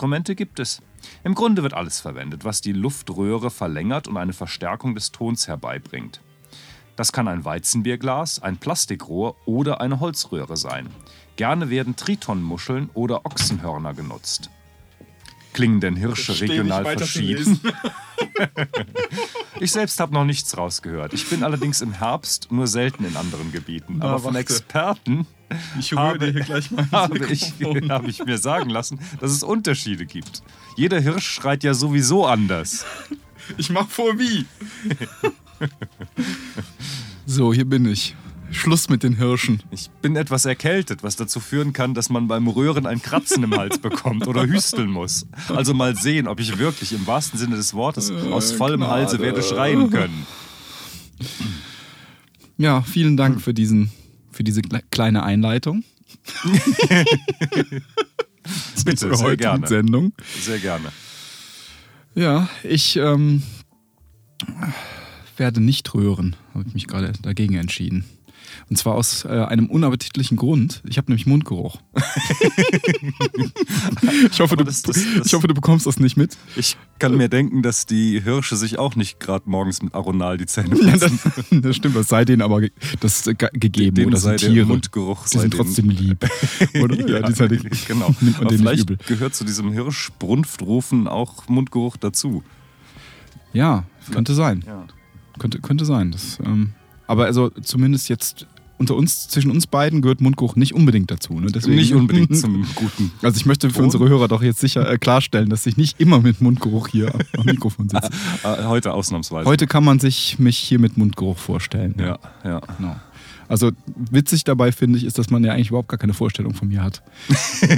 Welche Lockinstrumente gibt es? Im Grunde wird alles verwendet, was die Luftröhre verlängert und eine Verstärkung des Tons herbeibringt. Das kann ein Weizenbierglas, ein Plastikrohr oder eine Holzröhre sein. Gerne werden Tritonmuscheln oder Ochsenhörner genutzt. Klingen denn Hirsche regional verschieden? ich selbst habe noch nichts rausgehört. Ich bin allerdings im Herbst nur selten in anderen Gebieten. Na, Aber von warte. Experten Ich höre dir hier gleich mal habe ich, habe ich mir sagen lassen, dass es Unterschiede gibt. Jeder Hirsch schreit ja sowieso anders. Ich mach vor wie. So, hier bin ich. Schluss mit den Hirschen. Ich bin etwas erkältet, was dazu führen kann, dass man beim Röhren ein Kratzen im Hals bekommt oder hüsteln muss. Also mal sehen, ob ich wirklich im wahrsten Sinne des Wortes aus vollem Gnade. Halse werde schreien können. Ja, vielen Dank für, diesen, für diese kle- kleine Einleitung Bitte, sehr gerne. Sendung. Sehr gerne. Ja, ich ähm, werde nicht röhren, habe ich mich gerade dagegen entschieden. Und zwar aus äh, einem unappetitlichen Grund. Ich habe nämlich Mundgeruch. ich, hoffe, du, das- das- ich hoffe, du bekommst das nicht mit. Ich kann mir denken, dass die Hirsche sich auch nicht gerade morgens mit Aronal die Zähne Ja, putzen. das, das stimmt, das sei denen aber ge- das äh, ge- gegeben. Denen oder sei Tiere. Mundgeruch Die sei sind trotzdem lieb. Oder? ja, die sind halt, genau. Nimmt Aber vielleicht gehört zu diesem Hirschbrunftrufen auch Mundgeruch dazu. Ja, könnte sein. Ja. Könnte, könnte sein. Das, ähm, aber also zumindest jetzt unter uns, zwischen uns beiden gehört Mundgeruch nicht unbedingt dazu. Ne? Deswegen, Nicht unbedingt zum guten. Also ich möchte für unsere Hörer doch jetzt sicher äh, klarstellen, dass ich nicht immer mit Mundgeruch hier am- am Mikrofon sitze. Äh, Heute ausnahmsweise. Heute kann man sich mich hier mit Mundgeruch vorstellen. Ja, ja. Genau. Also witzig dabei finde ich, ist, dass man ja eigentlich überhaupt gar keine Vorstellung von mir hat.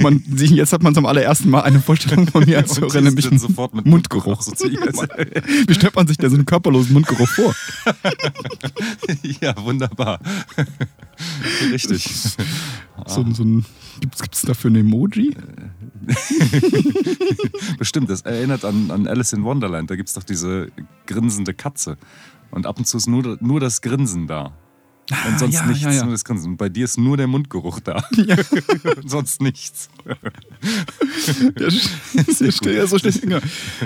Man, jetzt hat man zum allerersten Mal eine Vorstellung von mir als Hörer, nämlich sofort mit Mundgeruch. Wie stellt man sich denn so einen körperlosen Mundgeruch vor? ja, wunderbar. Richtig. So, so ein, Gibt es dafür ein Emoji? Bestimmt, das erinnert an, an Alice in Wonderland. Da gibt es doch diese grinsende Katze. Und ab und zu ist nur, nur das Grinsen da. Und sonst ja, nichts, ja, ja. das Grinsen. Und bei dir ist nur der Mundgeruch da. Und sonst nichts. Der, der steht ja so steht, ja,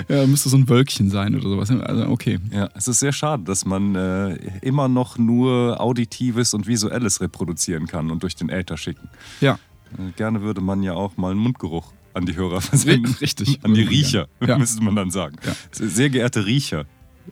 ja, müsste so ein Wölkchen sein oder sowas. Also okay. Ja, es ist sehr schade, dass man äh, immer noch nur Auditives und Visuelles reproduzieren kann und durch den Äther schicken. Ja, Äh, Gerne würde man ja auch mal einen Mundgeruch an die Hörer versenden. richtig. An die Riecher. Ja. müsste man dann sagen. Ja. Sehr geehrte Riecher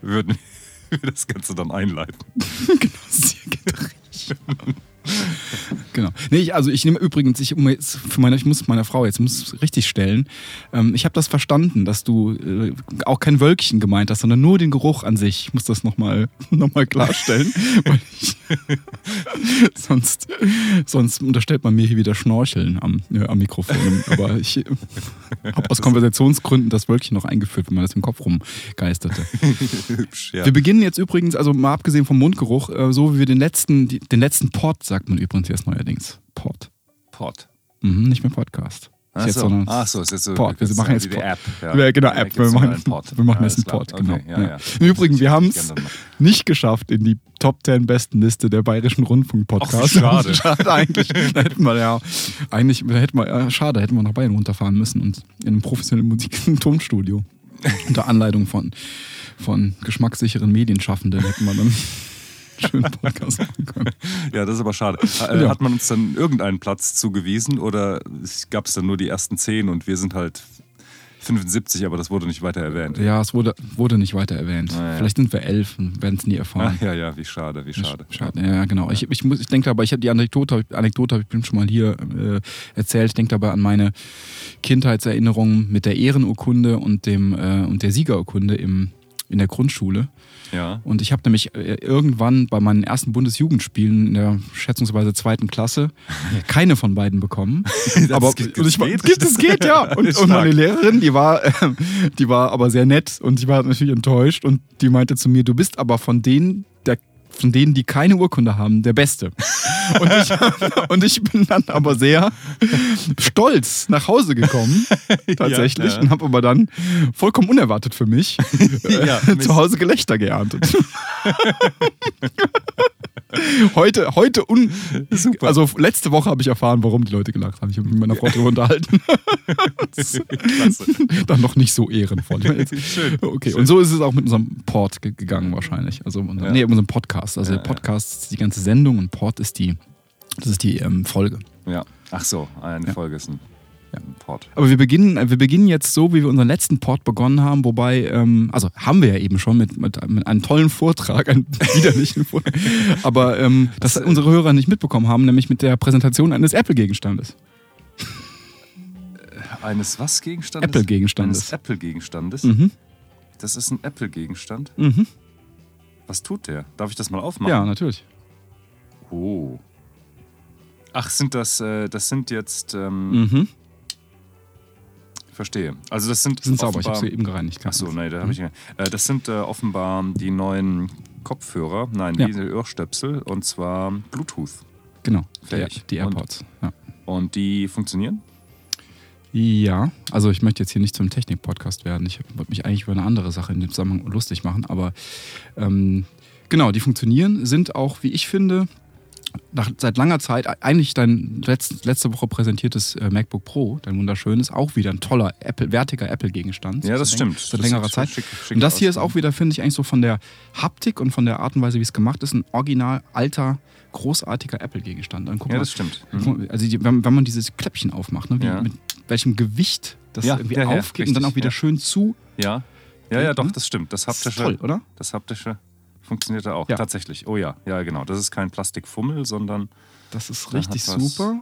würden wir das Ganze dann einleiten. Sehr gedreht. Genau. Nee, ich, also ich nehme übrigens, ich, um jetzt für meine, ich muss meiner Frau jetzt muss richtig stellen. Ähm, ich habe das verstanden, dass du äh, auch kein Wölkchen gemeint hast, sondern nur den Geruch an sich. Ich muss das nochmal noch mal klarstellen. ich, sonst, sonst unterstellt man mir hier wieder Schnorcheln am, äh, am Mikrofon. Aber ich äh, habe aus Konversationsgründen das Wölkchen noch eingeführt, wenn man das im Kopf rumgeisterte. Hübsch, ja. Wir beginnen jetzt übrigens, also mal abgesehen vom Mundgeruch, äh, so wie wir den letzten, den letzten Pod, sagt man übrigens jetzt neuerdings. Pod. Pod. Mhm, nicht mehr Podcast. Ach so. sondern Ach so, ist jetzt so. Pod. Wir machen ja jetzt Pod. App. Ja, genau, Da App. Wir noch machen, Pod. wir machen Ja, jetzt einen. Pod, genau. Okay, ja, ja. ja. Im Übrigen, wir haben es nicht geschafft in die Top 10 besten Liste der Bayerischen Rundfunk-Podcasts. Schade. schade eigentlich. Da hätten wir ja, eigentlich, da hätten wir, ja, schade, hätten wir nach Bayern runterfahren müssen und in einem professionellen Musik- und Tonstudio unter Anleitung von, von geschmackssicheren Medienschaffenden hätten wir dann schönen Podcast machen können. Ja, das ist aber schade. Äh, Ja. Hat man uns dann irgendeinen Platz zugewiesen oder gab es dann nur die ersten zehn und wir sind halt 75, aber das wurde nicht weiter erwähnt? Ja, es wurde, wurde nicht weiter erwähnt. Ah, ja. Vielleicht sind wir elf und werden es nie erfahren. Ach, ja, ja, wie schade, wie schade. Schade. Ja, genau. Ich, ich, muss- ich denke dabei, ich habe die Anekdote, Anekdote habe ich bestimmt schon mal hier äh, erzählt. Ich denke dabei an meine Kindheitserinnerungen mit der Ehrenurkunde und dem äh, und der Siegerurkunde im, in der Grundschule. Ja. Und ich habe nämlich äh, irgendwann bei meinen ersten Bundesjugendspielen in der schätzungsweise zweiten Klasse keine von beiden bekommen. aber geht- und ich geht? geht, es geht, ja. Und, und meine. Lehrerin, die war, ähm, die war aber sehr nett und ich war natürlich enttäuscht und die meinte zu mir, du bist aber von denen, der, von denen, die keine Urkunde haben, der Beste. Und ich, und ich bin dann aber sehr stolz nach Hause gekommen, tatsächlich, ja. und habe aber dann vollkommen unerwartet für mich Ja, äh, zu Hause Gelächter geerntet. heute, heute un Also letzte Woche habe ich erfahren, warum die Leute gelacht haben. Ich habe mich mit meiner Frau darüber unterhalten. Dann noch nicht so ehrenvoll. Schön. Okay, und so ist es auch mit unserem Port ge- gegangen wahrscheinlich. Also unser, Ja. nee, unserem Podcast. Also Ja, der Podcast ist die ganze Sendung und Port ist die, das ist die ähm, Folge. Ja. Ach so, eine Ja. Folge ist ein, Ja. Port. Aber wir beginnen, äh, wir beginnen jetzt so, wie wir unseren letzten Port begonnen haben, wobei, ähm, also haben wir ja eben schon mit, mit, mit einem tollen Vortrag, einem widerlichen Vortrag, aber ähm, das unsere Hörer nicht mitbekommen haben, nämlich mit der Präsentation eines Apple-Gegenstandes. Eines was Gegenstandes? Apple-Gegenstandes. Eines Apple-Gegenstandes. Mhm. Das ist ein Apple-Gegenstand. Mhm. Was tut der? Darf ich das mal aufmachen? Ja, natürlich. Oh. Ach, sind das, äh, das sind jetzt, ähm, Mhm. verstehe. Also das sind, Die sind sauber, ich habe sie eben gereinigt. Ach so, nee, da Mhm. habe ich nicht. Äh, das sind äh, offenbar die neuen Kopfhörer, nein, Ja. diese Ohrstöpsel und zwar Bluetooth. Genau, die, Fähig. die Und- AirPods. Ja. Und die funktionieren? Ja, also ich möchte jetzt hier nicht zum Technik-Podcast werden. Ich wollte mich eigentlich über eine andere Sache in dem Zusammenhang lustig machen, aber ähm, genau, die funktionieren, sind auch, wie ich finde, nach, seit langer Zeit, eigentlich dein letzt, letzte Woche präsentiertes äh, MacBook Pro, dein wunderschönes, auch wieder ein toller Apple, wertiger Apple-Gegenstand. Ja, das stimmt. Seit Das längerer Zeit. schick- schick Und das hier ist auch wieder, finde ich, eigentlich so von der Haptik und von der Art und Weise, wie es gemacht ist, ein original alter, großartiger Apple-Gegenstand. Ja, mal, das stimmt. Mhm. also die, wenn, wenn man dieses Kläppchen aufmacht, ne, wie, Ja. mit welchem Gewicht das Ja, irgendwie ja, ja, aufgeht und dann auch wieder ja. schön zu. Ja, ja, ja, doch, das stimmt. Das Das ist haptische, toll, oder? das haptische funktioniert da auch. Ja. Tatsächlich. Oh ja, ja, genau. Das ist kein Plastikfummel, sondern Das ist richtig super.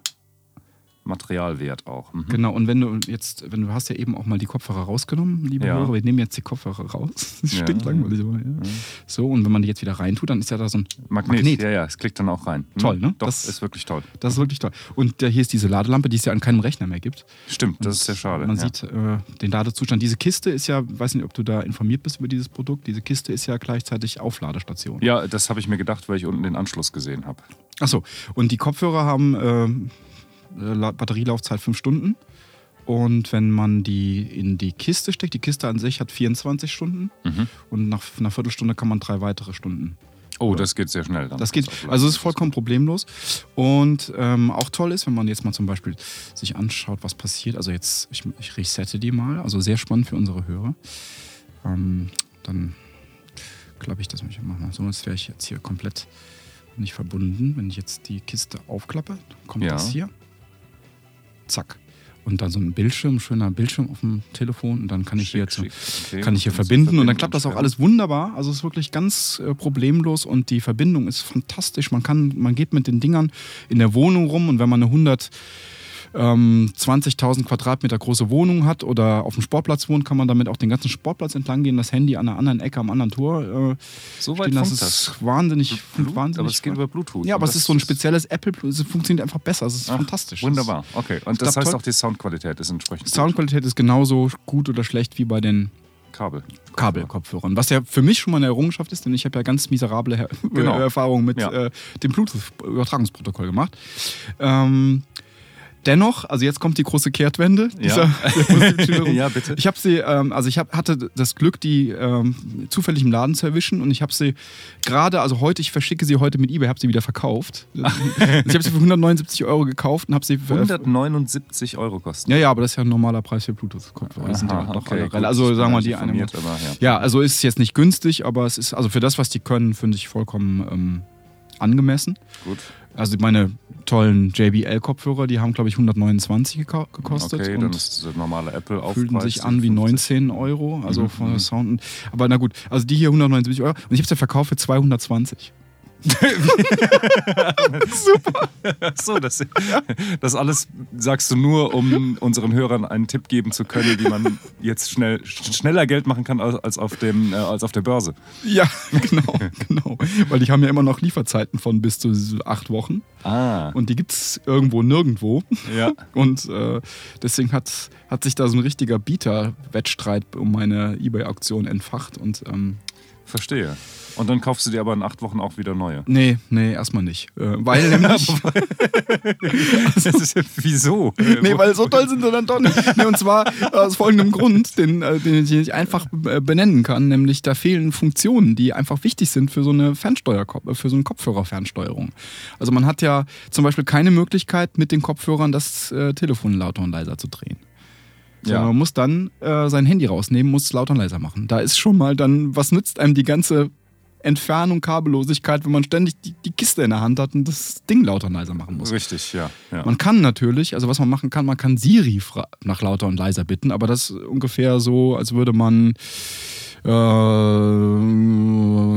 Materialwert auch. Mhm. Genau, und wenn du jetzt, wenn du hast ja eben auch mal die Kopfhörer rausgenommen, liebe Ja. Hörer, wir nehmen jetzt die Kopfhörer raus. Das stinkt ja. langweilig, aber ja. So, und wenn man die jetzt wieder reintut, dann ist ja da so ein Magnet. Magnet. Ja, ja, es klickt dann auch rein. Mhm. Toll, ne? Doch, Das- ist wirklich toll. Das ist wirklich toll. Und äh, hier ist diese Ladelampe, die es ja an keinem Rechner mehr gibt. Stimmt, das ist sehr schade. Man sieht äh, den Ladezustand. Diese Kiste ist ja, weiß nicht, ob du da informiert bist über dieses Produkt. Diese Kiste ist ja gleichzeitig Aufladestation. Ja, das habe ich mir gedacht, weil ich unten den Anschluss gesehen habe. Achso, und die Kopfhörer haben ähm, äh, La- Batterielaufzeit 5 Stunden. Und wenn man die in die Kiste steckt, die Kiste an sich hat 24 Stunden Mhm. und nach einer Viertelstunde kann man drei weitere Stunden. Oh, das geht sehr schnell. Dann. Das geht, ist also es ist vollkommen problemlos. Und ähm, auch toll ist, wenn man jetzt mal zum Beispiel sich anschaut, was passiert. Also jetzt, ich, ich resette die mal, also sehr spannend für unsere Hörer. Ähm, dann klappe ich das mal. Mal so, als wäre ich jetzt hier komplett nicht verbunden. Wenn ich jetzt die Kiste aufklappe, kommt Ja. das hier. Zack. Und dann so ein Bildschirm, schöner Bildschirm auf dem Telefon. Und dann kann ich hier Schick, so schick. Okay, kann ich hier ist verbinden und dann verbinden klappt das auch alles wunderbar. Also es ist wirklich ganz äh, problemlos und die Verbindung ist fantastisch. Man kann, man geht mit den Dingern in der Wohnung rum und wenn man eine 100 ähm, 20.000 Quadratmeter große Wohnung hat oder auf dem Sportplatz wohnt, kann man damit auch den ganzen Sportplatz entlang gehen, das Handy an einer anderen Ecke am anderen Tor äh, So weit stehen. Das ist das. wahnsinnig, Blut, wahnsinnig. aber es geht über Bluetooth. ja, aber es ist so ein spezielles Apple, es funktioniert einfach besser. Es ist Ach, fantastisch. Wunderbar, okay. Und das heißt auch, die Soundqualität ist entsprechend Die Soundqualität ist genauso gut oder schlecht wie bei den gut. Kabel. Kabelkopfhörern. Was ja für mich schon mal eine Errungenschaft ist, denn ich habe ja ganz miserable Her Genau. Erfahrungen mit Ja. äh, dem Bluetooth-Übertragungsprotokoll gemacht. Ähm, dennoch, also jetzt kommt die große Kehrtwende. Ja. dieser Musikstörung. Ja, bitte. Ich habe sie, ähm, also ich hab, hatte das Glück, die ähm, zufällig im Laden zu erwischen und ich habe sie gerade, also heute, ich verschicke sie heute mit eBay, habe sie wieder verkauft. ich habe sie für 179 Euro gekauft und habe sie für, 179 Euro kosten. ja, ja, aber das ist ja ein normaler Preis für Bluetooth-Kopfhörer. Ja okay, gut. also sagen wir die eine. aber ja. Ja, also ist jetzt nicht günstig, aber es ist, also für das, was die können, finde ich vollkommen ähm, angemessen. Gut. Also meine tollen JBL-Kopfhörer, die haben, glaube ich, 129 gekau- gekostet Okay, dann und ist der normale Apple Aufpreis. fühlten sich an wie 19 Euro, also Mhm, von mhm. Sound. Aber na gut, also die hier 179 Euro und ich habe sie verkauft für 220. so, das, das alles sagst du nur, um unseren Hörern einen Tipp geben zu können, wie man jetzt schnell, schneller Geld machen kann als, als, auf, dem, äh, als auf der Börse. Ja, genau, genau. Weil die haben ja immer noch Lieferzeiten von bis zu acht Wochen Ah, und die gibt es irgendwo nirgendwo. ja. Und äh, deswegen hat, hat sich da so ein richtiger Bieter-Wettstreit um meine Ebay-Auktion entfacht. Und ähm, Verstehe. Und dann kaufst du dir aber in acht Wochen auch wieder neue. Nee, nee, erstmal nicht. Äh, weil nämlich. Das ist ja, wieso? nee, weil so toll sind sie dann doch nicht. Nee, und zwar aus folgendem Grund, den, äh, den ich einfach äh, benennen kann, nämlich da fehlen Funktionen, die einfach wichtig sind für so eine Fernsteuer, für so eine Kopfhörerfernsteuerung. Also man hat ja zum Beispiel keine Möglichkeit, mit den Kopfhörern das äh, Telefon lauter und leiser zu drehen. Ja. man muss dann äh, sein Handy rausnehmen, muss es lauter und leiser machen. Da ist schon mal dann, was nützt einem die ganze Entfernung, Kabellosigkeit, wenn man ständig die, die Kiste in der Hand hat und das Ding lauter und leiser machen muss. Richtig, ja. ja. Man kann natürlich, also was man machen kann, man kann Siri nach lauter und leiser bitten, aber das ist ungefähr so, als würde man, äh,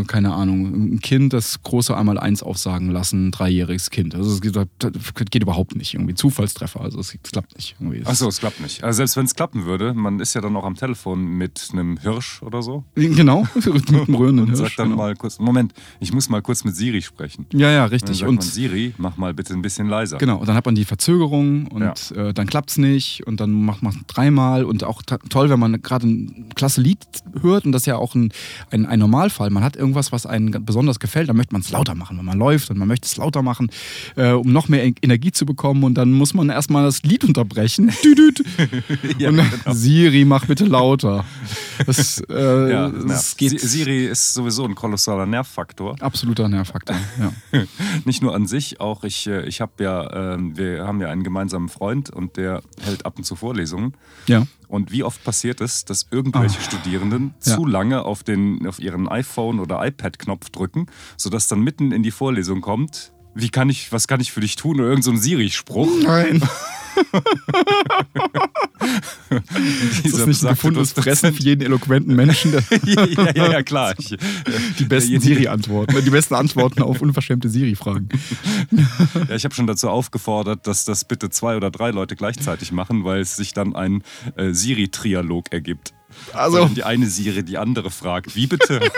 keine Ahnung, ein Kind das große einmal eins aufsagen lassen, ein dreijähriges Kind. Also es geht, geht überhaupt nicht, irgendwie Zufallstreffer, also es, es klappt nicht. Irgendwie. Achso, es klappt nicht. Also selbst wenn es klappen würde, man ist ja dann auch am Telefon mit einem Hirsch oder so. Genau, mit einem rührenden Und Hirsch. sagt dann genau. mal kurz, Moment, ich muss mal kurz mit Siri sprechen. Ja, ja, Und richtig. Und man, Siri, mach mal bitte ein bisschen leiser. Genau, und dann hat man die Verzögerung und äh, dann klappt es nicht und dann macht man es dreimal und auch toll, wenn man gerade ein klasse Lied hört und das ist ja auch ein, ein, ein Normalfall. Man hat irgendwas, was einem besonders gefällt, dann möchte man es lauter machen, wenn man läuft und man möchte es lauter machen, äh, um noch mehr En- Energie zu bekommen und dann muss man erstmal das Lied unterbrechen. Düdüt. Ja, und dann, genau. Siri, mach bitte lauter. Das, äh, Ja, das Siri ist sowieso ein kolossaler Nervfaktor. absoluter Nervfaktor. Ja. Nicht nur an sich, auch ich, äh, ich habe ja, ähm, wir haben ja einen gemeinsamen Freund und der hält ab und zu Vorlesungen. ja. Und wie oft passiert es, dass irgendwelche Studierenden Ah. Ja. zu lange auf, den, auf ihren iPhone oder iPad-Knopf drücken, sodass dann mitten in die Vorlesung kommt, wie kann ich, was kann ich für dich tun? Oder irgendein so Siri-Spruch. Nein. Ist das nicht ein gefundenes Fressen für jeden eloquenten Menschen, ja, ja, ja, klar. Ich, äh, die besten derjenige- Siri-Antworten, die besten Antworten auf unverschämte Siri-Fragen. Ja, ich habe schon dazu aufgefordert, dass das bitte zwei oder drei Leute gleichzeitig machen, weil es sich dann ein äh, Siri-Trialog ergibt. Also- Weil die eine Siri die andere fragt, wie bitte?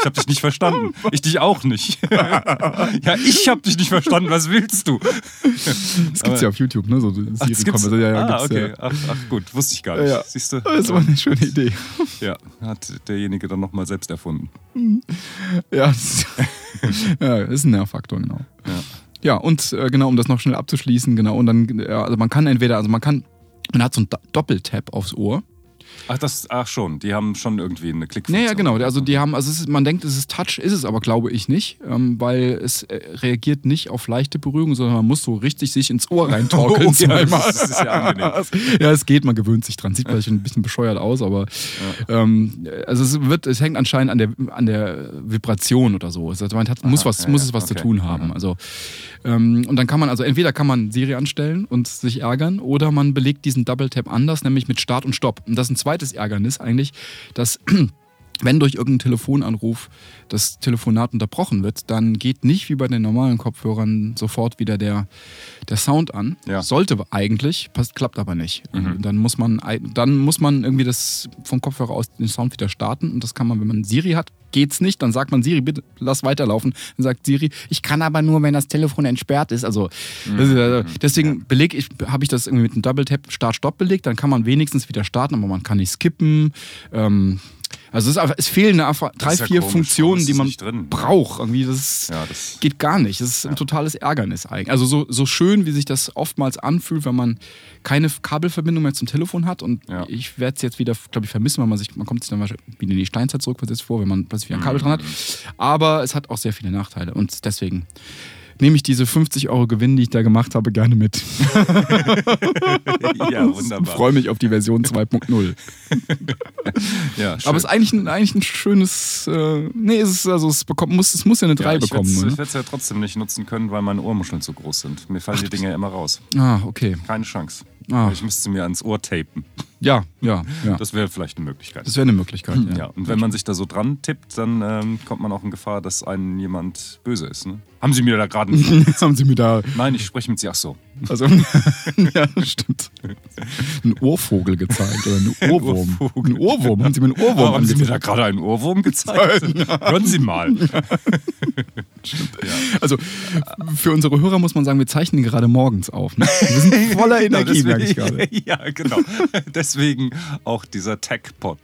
Ich habe dich nicht verstanden. Ich dich auch nicht. Ja, ich habe dich nicht verstanden. Was willst du? Das gibt's ja auf YouTube, ne? So? Siri-Kommentare. Ja, ja, ah, gibt's, okay. ja. Ach, ach gut, wusste ich gar nicht. Ja. Siehst du? Das war eine schöne Idee. Ja, hat derjenige dann nochmal selbst erfunden. Ja, das ja, ist ein Nervfaktor, genau. Ja. Ja, und äh, genau, um das noch schnell abzuschließen, genau, und dann, äh, also man kann entweder, also man kann, man hat so einen Do- Doppeltap aufs Ohr. Ach, das, ach schon, die haben schon irgendwie eine Klickfunktion. Ja, ja, genau. Also die haben, also ist, man denkt, es ist Touch, ist es aber glaube ich nicht, ähm, weil es äh, reagiert nicht auf leichte Berührung, sondern man muss so richtig sich ins Ohr reintorkeln Oh, ja, das ist ja angenehm. ja, es geht, man gewöhnt sich dran. Sieht vielleicht ein bisschen bescheuert aus, aber ähm, also es wird, es hängt anscheinend an der an der Vibration oder so. Also man hat, muss was, ja, muss ja, es was okay. zu tun haben. Also ähm, und dann kann man also entweder kann man Siri anstellen und sich ärgern oder man belegt diesen Double Tap anders, nämlich mit Start und Stopp. Und das ist ein zweites Ärgernis eigentlich, dass wenn durch irgendeinen Telefonanruf das Telefonat unterbrochen wird, dann geht nicht wie bei den normalen Kopfhörern sofort wieder der, der Sound an. Ja. Sollte eigentlich, passt, klappt aber nicht. Dann, muss man, dann muss man irgendwie das vom Kopfhörer aus den Sound wieder starten und das kann man, wenn man Siri hat, geht's nicht. Dann sagt man Siri, bitte lass weiterlaufen. Dann sagt Siri, ich kann aber nur, wenn das Telefon entsperrt ist. Also äh, deswegen beleg ich, habe ich das irgendwie mit einem Double Tap Start-Stopp belegt. Dann kann man wenigstens wieder starten, aber man kann nicht skippen. Ähm, also es, ist es fehlen einfach drei, ja vier komisch. Funktionen, die man drin? braucht. Irgendwie das, Ja, das- geht gar nicht. Das ist ein totales Ärgernis eigentlich. Also so, so schön, wie sich das oftmals anfühlt, wenn man keine Kabelverbindung mehr zum Telefon hat. Und ich werde es jetzt wieder, glaube ich, vermissen, weil man sich, man kommt sich dann wahrscheinlich wieder in die Steinzeit zurückversetzt vor, wenn man plötzlich wieder ein Kabel dran hat. Aber es hat auch sehr viele Nachteile. Und deswegen nehme ich diese 50 Euro Gewinn, die ich da gemacht habe, gerne mit. ja, Und wunderbar. freue mich auf die Version 2.0. Ja, schön. Aber es ist eigentlich ein, eigentlich ein schönes. Äh, nee, es ist, also es, bekommt, muss, es muss ja eine 3 ja, bekommen. Ich nur, werde ne? es ja trotzdem nicht nutzen können, weil meine Ohrmuscheln zu groß sind. Mir fallen die Dinge ja immer raus. Ah, okay. Keine Chance. Ah. Ich müsste mir ans Ohr tapen. Ja, ja, ja. Das, Das wäre vielleicht eine Möglichkeit. wäre eine Möglichkeit. ja. und wenn man sich da so dran tippt, dann ähm, kommt man auch in Gefahr, dass einen jemand böse ist. Ne? Haben Sie mir da gerade einen... haben sie mir da. Nein, ich spreche mit Sie. Ach so. Also, ja, stimmt. Ein Ohrvogel gezeigt oder ein Ohrwurm. Ohrvogel. Ein Ohrwurm. Haben sie mir einen Ohrwurm haben Sie mir da gerade einen Ohrwurm gezeigt? Hören Sie mal. Also für unsere Hörer muss man sagen, wir zeichnen gerade morgens auf. Ne? Wir sind voller Energie, merke ich gerade. ja, genau. Deswegen auch dieser Tech-Pod.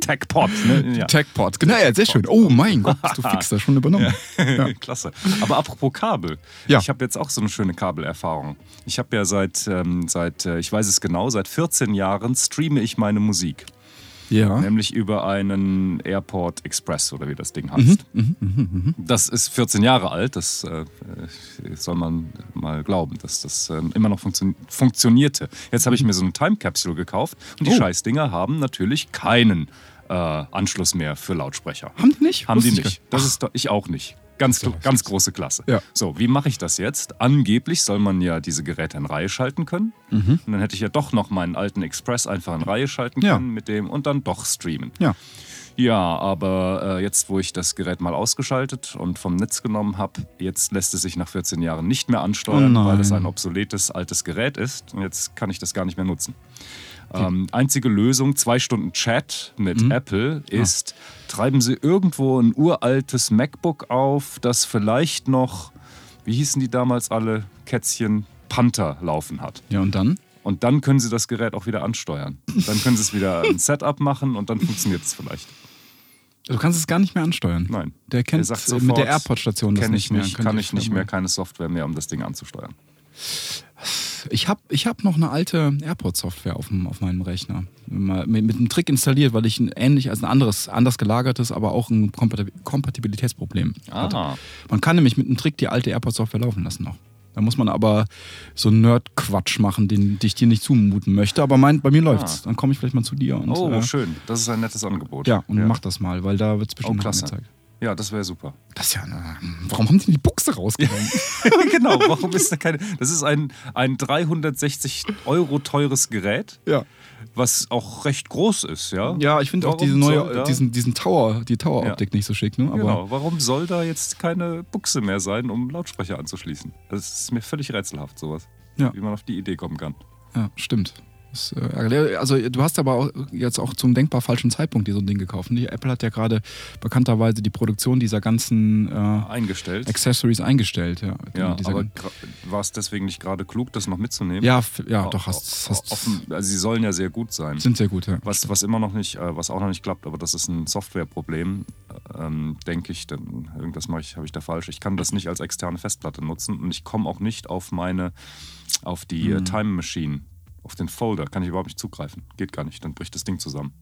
Tech-Pod, ne? Ja. Tech-Pod, genau, ja, sehr schön. Oh mein Gott, du fix da schon übernommen. Ja. Klasse. Aber apropos Kabel. Ja. Ich habe jetzt auch so eine schöne Kabelerfahrung. Ich habe ja seit, ähm, seit, äh, ich weiß es genau, seit 14 Jahren streame ich meine Musik. Ja. Nämlich über einen Airport Express oder wie das Ding Mhm, heißt. Das ist 14 Jahre alt, das äh, soll man mal glauben, dass das äh, immer noch funktio funktionierte. Jetzt habe ich mir so eine Time Capsule gekauft und die Oh. Scheißdinger haben natürlich keinen äh, Anschluss mehr für Lautsprecher. Haben die nicht? Haben die Wusste ich nicht. Das ist doch, ich auch nicht. Ganz, ganz große Klasse. Ja. So, wie mache ich das jetzt? Angeblich soll man ja diese Geräte in Reihe schalten können. Mhm. Und dann hätte ich ja doch noch meinen alten Express einfach in Reihe schalten Ja. können mit dem und dann doch streamen. Ja. Ja, aber äh, jetzt, wo ich das Gerät mal ausgeschaltet und vom Netz genommen habe, jetzt lässt es sich nach 14 Jahren nicht mehr ansteuern, Oh weil es ein obsoletes altes Gerät ist. Und jetzt kann ich das gar nicht mehr nutzen. Ähm, einzige Lösung, zwei Stunden Chat mit Mhm. Apple, ist, treiben Sie irgendwo ein uraltes MacBook auf, das vielleicht noch, wie hießen die damals alle, Kätzchen, Panther laufen hat. Ja, und dann? Und dann können Sie das Gerät auch wieder ansteuern. Dann können Sie es wieder ein Setup machen und dann funktioniert es vielleicht. Du kannst es gar nicht mehr ansteuern. Nein. Der kennt äh, mit sofort, der AirPod-Station das ich mehr. nicht, kann ich nicht mehr, keine Software mehr, um das Ding anzusteuern. Ich habe ich hab noch eine alte AirPod-Software auf, dem- auf meinem Rechner. Mit, mit einem Trick installiert, weil ich ein ähnlich als ein anderes, anders gelagertes, aber auch ein Kompatib- Kompatibilitätsproblem hatte. Ah. Man kann nämlich mit einem Trick die alte AirPod-Software laufen lassen noch. Da muss man aber so einen Nerd-Quatsch machen, den, den ich dir nicht zumuten möchte. Aber mein, bei mir läuft's. Dann komme ich vielleicht mal zu dir und, Oh, äh, schön. Das ist ein nettes Angebot. ja, und mach das mal, weil da wird's Oh, bestimmt noch klasse. angezeigt. Ja, das wäre super. Das ist ja eine, Warum haben die die Buchse rausgenommen? genau, warum ist da keine. Das ist ein, ein 360 Euro teures Gerät, ja. was auch recht groß ist, ja? Ja, ich finde auch diese neue, diesen, diesen Tower, die Tower-Optik nicht so schick, ne? Aber Genau, warum soll da jetzt keine Buchse mehr sein, um Lautsprecher anzuschließen? Das ist mir völlig rätselhaft, sowas. Ja. Wie man auf die Idee kommen kann. ja, stimmt. Das äh, also du hast aber auch jetzt auch zum denkbar falschen Zeitpunkt dir so ein Ding gekauft. Die Apple hat ja gerade bekannterweise die Produktion dieser ganzen äh, Eingestellt. Accessories eingestellt. Ja, Ja, dieser, aber war es deswegen nicht gerade klug, das noch mitzunehmen? ja, ja, doch, hast, hast, Offen, also sie sollen ja sehr gut sein. sind sehr gut, ja. Was, was immer noch nicht, äh, was auch noch nicht klappt, aber das ist ein Softwareproblem, ähm, denke ich. Denn irgendwas mache ich, habe ich da falsch. Ich kann das nicht als externe Festplatte nutzen und ich komme auch nicht auf meine, auf die äh, Time Machine, auf den Folder, kann ich überhaupt nicht zugreifen. Geht gar nicht, dann bricht das Ding zusammen.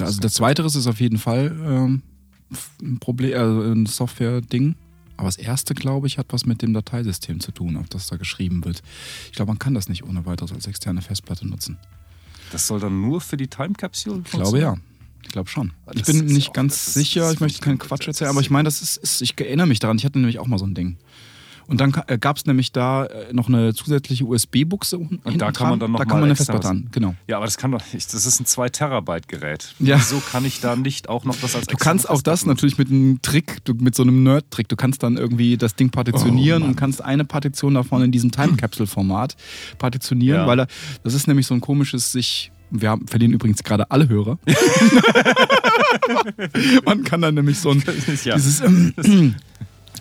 Also das Zweite ist auf jeden Fall ähm, ein Problem, also ein Software-Ding. Aber das erste, glaube ich, hat was mit dem Dateisystem zu tun, auf das da geschrieben wird. Ich glaube, man kann das nicht ohne weiteres als externe Festplatte nutzen. Das soll dann nur für die Time Capsule Ich glaube ja. Ich glaube schon. Das Ich bin nicht ganz sicher, ich möchte keinen Quatsch erzählen, aber ich meine, das ist, ist, ich erinnere mich daran, ich hatte nämlich auch mal so ein Ding. Und dann gab es nämlich da äh, noch eine zusätzliche USB-Buchse unten Und da kann man dann noch Da kann man eine Festplatte an, genau. Ja, aber das kann doch nicht. Das ist ein 2 Terabyte Gerät. Ja. Wieso kann ich da nicht auch noch das als Du kannst auch das natürlich mit einem Trick, du, mit so einem Nerd-Trick. Du kannst dann irgendwie das Ding partitionieren Oh, und kannst eine Partition davon in diesem Time-Capsule-Format partitionieren, Ja. weil da, das ist nämlich so ein komisches sich. Wir haben, verlieren übrigens gerade alle Hörer. Man kann dann nämlich so ein Ja. dieses, ähm,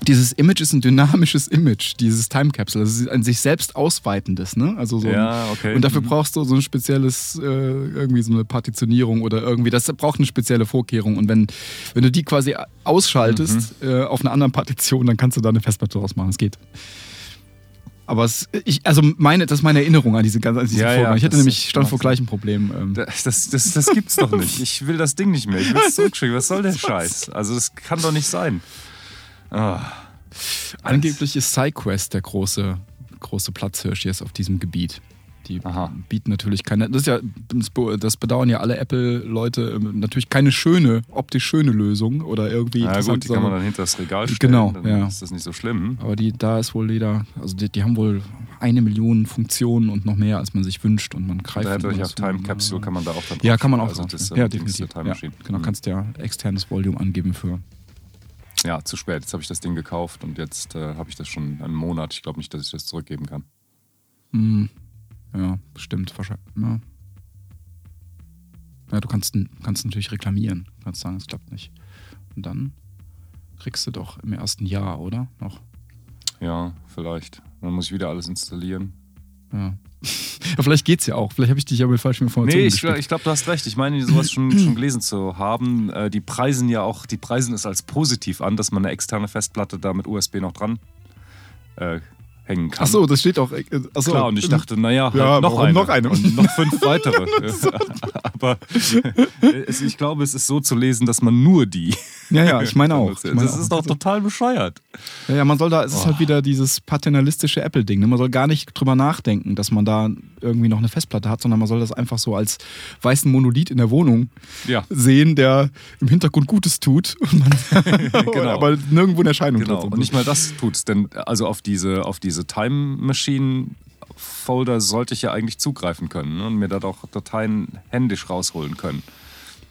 dieses Image ist ein dynamisches Image, dieses Time Capsule. Das ist ein sich selbst ausweitendes, ne? Also so Ja, okay. Und dafür Mhm. brauchst du so ein spezielles, äh, irgendwie so eine Partitionierung oder irgendwie, das braucht eine spezielle Vorkehrung. Und wenn, wenn du die quasi ausschaltest Mhm. äh, auf einer anderen Partition, dann kannst du da eine Festplatte draus machen. Es geht. Aber es, ich, also meine, das ist meine Erinnerung an diese ganze an diese Ja, Vorgang. ja, ich hatte das nämlich stand vor Sinn. gleichen Problem. Ähm, Das, das, das, das gibt's doch nicht. Ich will das Ding nicht mehr. Ich will es zurückschicken. Was soll der Scheiß? Also, das kann doch nicht sein. Ah, Angeblich ist SideQuest der große, große Platzhirsch jetzt auf diesem Gebiet. Die Aha. bieten natürlich keine, das ist ja, das be- das bedauern ja alle Apple-Leute, ähm, natürlich keine schöne, optisch schöne Lösung oder irgendwie na interessant, gut, die kann man dann hinter das Regal stellen. Genau, dann ja. ist das nicht so schlimm. aber die, da ist wohl jeder, also die, die haben wohl eine Million Funktionen und noch mehr, als man sich wünscht und man greift. Da hätte auf so- Time Capsule kann man da auch dann Ja, kann man auch Also das, ja, ähm, Dings definitiv. Ja, genau, Mhm. kannst ja externes Volume angeben für. Ja, zu spät. Jetzt habe ich das Ding gekauft und jetzt äh, habe ich das schon einen Monat. Ich glaube nicht, dass ich das zurückgeben kann. Hm, ja, stimmt, wahrscheinlich. Ja. ja, du kannst, kannst natürlich reklamieren. Du kannst sagen, es klappt nicht. Und dann kriegst du doch im ersten Jahr, oder? Noch. Ja, vielleicht. Dann muss ich wieder alles installieren. Ja. ja vielleicht geht's ja auch. Vielleicht habe ich dich ja mit falschen Informationen Nee, ich, ich glaube, du hast recht. Ich meine, sowas schon, schon gelesen zu haben. Äh, die preisen ja auch, die preisen es als positiv an, dass man eine externe Festplatte da mit USB noch dran äh, hängen kann. Ach so, das steht auch. äh, Ach so, Klar, und ich dachte, naja, halt Ja, noch, eine. noch eine? Und noch fünf weitere. Aber äh, es, ich glaube, es ist so zu lesen, dass man nur die. Ja, ja, ich meine auch. Das, Ich meine das auch. ist doch total bescheuert. Ja, ja, man soll da, es ist Oh. halt wieder dieses paternalistische Apple-Ding. Ne? Man soll gar nicht drüber nachdenken, dass man da irgendwie noch eine Festplatte hat, sondern man soll das einfach so als weißen Monolith in der Wohnung Ja. sehen, der im Hintergrund Gutes tut, und Genau. aber nirgendwo in Erscheinung Genau. tritt. Und nicht mal das tut's, denn also auf diese, auf diese Time Machine Folder sollte ich ja eigentlich zugreifen können ne? und mir da doch Dateien händisch rausholen können.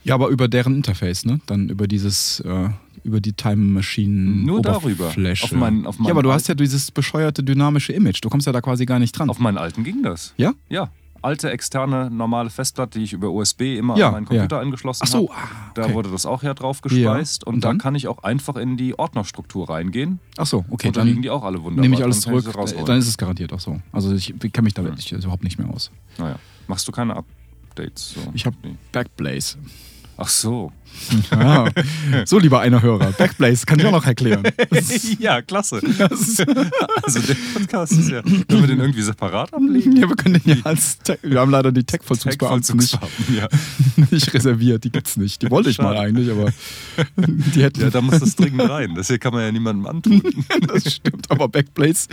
Ja, aber über deren Interface, ne? Dann über dieses, äh, über die Time Machine. Nur darüber. Auf meinen- auf meinen ja, aber du hast ja dieses bescheuerte dynamische Image. Du kommst ja da quasi gar nicht dran. Auf meinen alten ging das. ja? Ja. Alte externe normale Festplatte, die ich über USB immer Ja, an meinen Computer ja. angeschlossen Ach so, habe. ah, Da okay. wurde das auch ja drauf gespeist Ja, und, und da dann? kann ich auch einfach in die Ordnerstruktur reingehen Ach so, okay. und da dann liegen die auch alle wunderbar. nehme ich alles Dann zurück. Dann ist es garantiert auch so. Also ich kenne mich damit nicht, überhaupt nicht mehr aus. naja. Machst du keine Updates? So? Ich habe Nee. Backblaze. Ach so. Ja. so, lieber einer Hörer. Backblaze kann ich auch noch erklären. ja, klasse. Ist, Also der Podcast ist ja. Können wir den irgendwie separat ablegen? ja, wir können den ja als Tech, Wir haben leider die Tech-Vollzugsbeamten nicht, Tech-Vollzugsbeamten, ja. nicht reserviert. Die gibt's nicht. Die wollte ich mal Schade. eigentlich, aber die hätten ja, da muss das dringend rein. Das hier kann man ja niemandem antun. das stimmt, aber Backblaze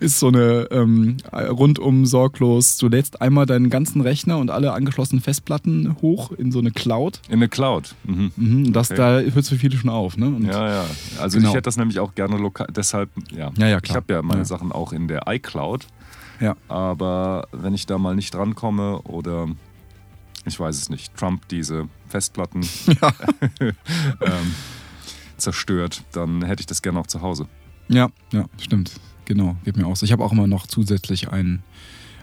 ist so eine ähm, rundum sorglos. Du lädst einmal deinen ganzen Rechner und alle angeschlossenen Festplatten hoch in so eine Cloud. In eine Cloud. Mhm. Mhm, das, Okay. da hört es für viele schon auf. Ne? Und Ja, ja. Also Genau. ich hätte das nämlich auch gerne lokal. Deshalb, ja. Ja, ja, Ich habe ja meine Ja. Sachen auch in der iCloud. ja. Aber wenn ich da mal nicht drankomme oder ich weiß es nicht, Trump diese Festplatten ähm, zerstört, dann hätte ich das gerne auch zu Hause. Ja, ja, stimmt. Genau, geht mir auch so. Ich habe auch immer noch zusätzlich ein,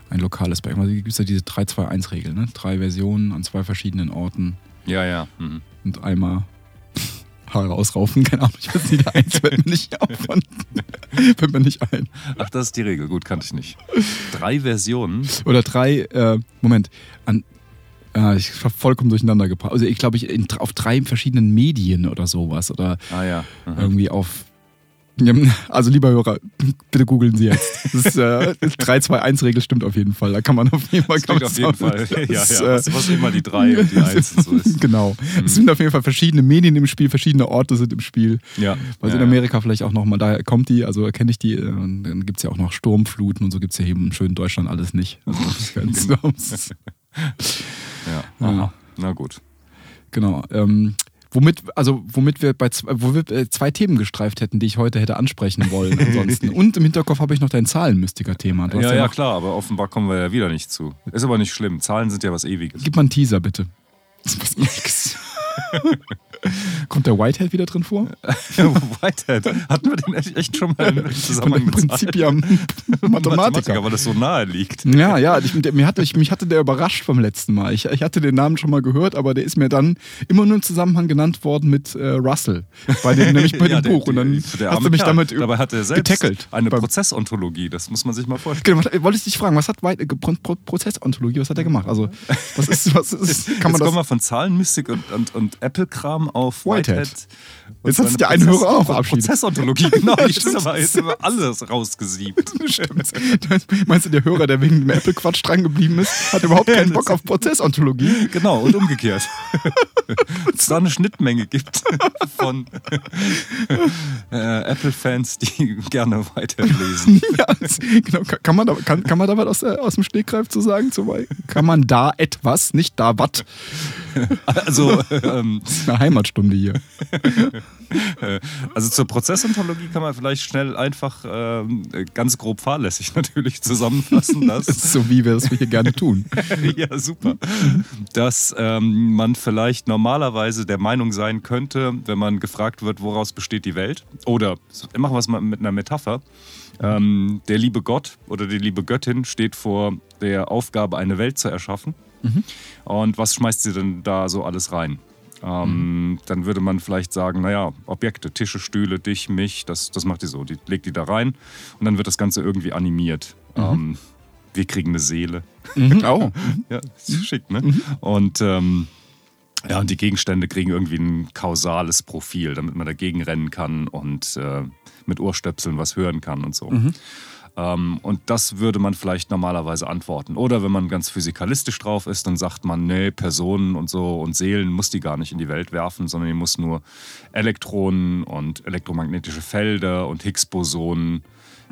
ein lokales Backblaze. Also gibt es ja diese 3-2-1-Regel, ne? Drei Versionen an zwei verschiedenen Orten Ja, ja. Mhm. und einmal Haare ausraufen. Keine Ahnung, ich weiß nicht, eins fällt mir nicht auf und fällt mir nicht ein. Ach, das ist die Regel. Gut, kannte ich nicht. Drei Versionen. Oder drei, äh, Moment, an, äh, ich war vollkommen durcheinander gebracht. Also ich glaube, ich in, auf drei verschiedenen Medien oder sowas. Oder Ah ja. Irgendwie auf. Ja, Also, lieber Hörer, bitte googeln Sie jetzt. Das ist, äh, 3-2-1-Regel stimmt auf jeden Fall. Da kann man auf jeden Fall. Das auf jeden Fall. Ja, das, ja. äh, Was, immer die drei und die eins und so ist. Genau. Mhm. Es sind auf jeden Fall verschiedene Medien im Spiel, verschiedene Orte sind im Spiel. Ja. Also ja, in Amerika vielleicht auch nochmal, daher kommt die, also kenne ich die. äh, Und dann gibt es ja auch noch Sturmfluten und so gibt es ja hier im schönen Deutschland alles nicht. Also das ganz, Ja. Ja. Na gut. Genau. Ähm, womit, also womit wir bei zwei, wo wir äh, zwei Themen gestreift hätten, die ich heute hätte ansprechen wollen. Ansonsten. Und im Hinterkopf habe ich noch dein Zahlenmystiker-Thema. Ja, ja, noch- klar, aber offenbar kommen wir ja wieder nicht zu. Ist aber nicht schlimm. Zahlen sind ja was Ewiges. Gib mal einen Teaser, bitte. Das ist was Ewiges. Kommt der Whitehead wieder drin vor? Whitehead. Hatten wir den echt- schon mal im Zusammenhang mit Prinzip ja Zahlen? Mathematiker. weil das so nahe liegt. Ja, ja, ich, der, mir hatte, ich, mich hatte der überrascht vom letzten Mal. Ich, ich hatte den Namen schon mal gehört, aber der ist mir dann immer nur im Zusammenhang genannt worden mit äh, Russell. Bei dem, nämlich bei Ja, dem der- Buch. Und dann der hast du arme mich Kerl. damit Dabei hat er selbst getackelt. eine Prozessontologie. Das muss man sich mal vorstellen. Genau, wollte ich dich fragen, was hat White, äh, Pro, Pro, Prozessontologie, was hat er gemacht? Also, was ist, was ist, kann man Jetzt kommen das? wir von Zahlenmystik und, und, und Apple-Kram auf Whitehead. Jetzt hat sich der eine Hörer auch verabschiedet. Prozessontologie, genau. Ja, stimmt. aber, jetzt wir alles rausgesiebt. Stimmt. Meinst du, der Hörer, der wegen dem Apple-Quatsch dran geblieben ist, hat überhaupt keinen Bock auf Prozessontologie? Genau, und umgekehrt. es da eine Schnittmenge gibt von äh, Apple-Fans, die gerne weiterlesen. Ja, das- genau. Kann- man da, kann, kann man da was aus, der, aus dem Stegreif zu sagen? Zu, kann man da etwas, nicht da was? Also, ähm, Das eine Heimatstunde hier. also zur Prozessontologie kann man vielleicht schnell einfach ähm, ganz grob fahrlässig natürlich zusammenfassen, Das dass so, wie wir das hier gerne tun. ja, super. Dass ähm, man vielleicht normalerweise der Meinung sein könnte, wenn man gefragt wird, woraus besteht die Welt? Oder machen wir es mal mit einer Metapher. Ähm, der liebe Gott oder die liebe Göttin steht vor der Aufgabe, eine Welt zu erschaffen. Und was schmeißt sie denn da so alles rein? Ähm, Dann würde man vielleicht sagen, naja, Objekte, Tische, Stühle, dich, mich, das, das macht die so. Die legt die da rein und dann wird das Ganze irgendwie animiert. Ähm, wir kriegen eine Seele. Mhm. Oh. Ja, ist schick, ne? Und ähm, ja, und die Gegenstände kriegen irgendwie ein kausales Profil, damit man dagegen rennen kann und äh, mit Ohrstöpseln was hören kann und so. Ähm, und das würde man vielleicht normalerweise antworten. Oder wenn man ganz physikalistisch drauf ist, dann sagt man, nee, Personen und so und Seelen muss die gar nicht in die Welt werfen, sondern die muss nur Elektronen und elektromagnetische Felder und Higgs-Bosonen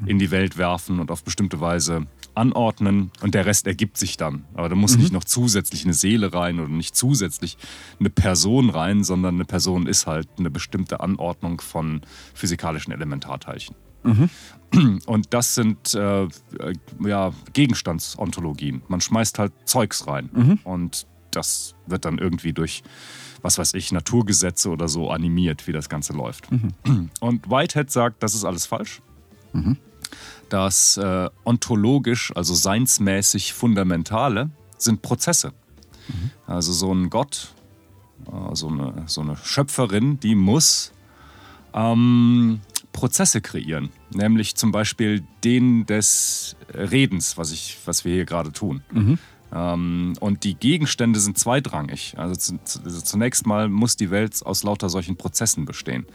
in die Welt werfen und auf bestimmte Weise anordnen und der Rest ergibt sich dann. Aber da muss nicht noch zusätzlich eine Seele rein oder nicht zusätzlich eine Person rein, sondern eine Person ist halt eine bestimmte Anordnung von physikalischen Elementarteilchen. Und das sind äh, äh, ja, Gegenstandsontologien. Man schmeißt halt Zeugs rein und das wird dann irgendwie durch, was weiß ich, Naturgesetze oder so animiert, wie das Ganze läuft. Und Whitehead sagt, das ist alles falsch. Das äh, ontologisch, also seinsmäßig Fundamentale, sind Prozesse. Also so ein Gott, äh, so, eine, so eine Schöpferin, die muss ähm, Prozesse kreieren. Nämlich zum Beispiel den des Redens, was, ich, was wir hier gerade tun. Ähm, und die Gegenstände sind zweitrangig. Also zu, also zunächst mal muss die Welt aus lauter solchen Prozessen bestehen.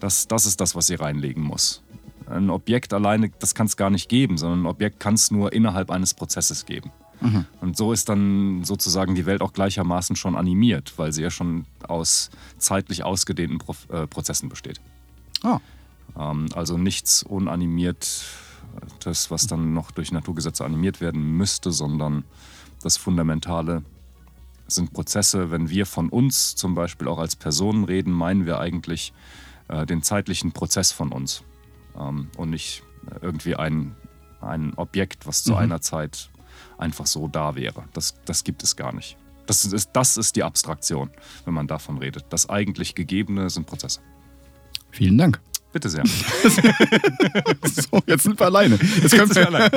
Das, das ist das, was sie reinlegen muss. Ein Objekt alleine, das kann es gar nicht geben, sondern ein Objekt kann es nur innerhalb eines Prozesses geben. Und so ist dann sozusagen die Welt auch gleichermaßen schon animiert, weil sie ja schon aus zeitlich ausgedehnten Pro äh, Prozessen besteht. Ah. Ähm, also nichts unanimiert, das, was dann noch durch Naturgesetze animiert werden müsste, sondern das Fundamentale sind Prozesse. Wenn wir von uns zum Beispiel auch als Personen reden, meinen wir eigentlich äh, den zeitlichen Prozess von uns ähm, und nicht äh, irgendwie ein, ein Objekt, was zu einer Zeit einfach so da wäre. Das, das gibt es gar nicht. Das ist, das ist die Abstraktion, wenn man davon redet. Das eigentlich Gegebene sind Prozesse. Vielen Dank. Bitte sehr. So, jetzt sind wir alleine. Jetzt, können wir,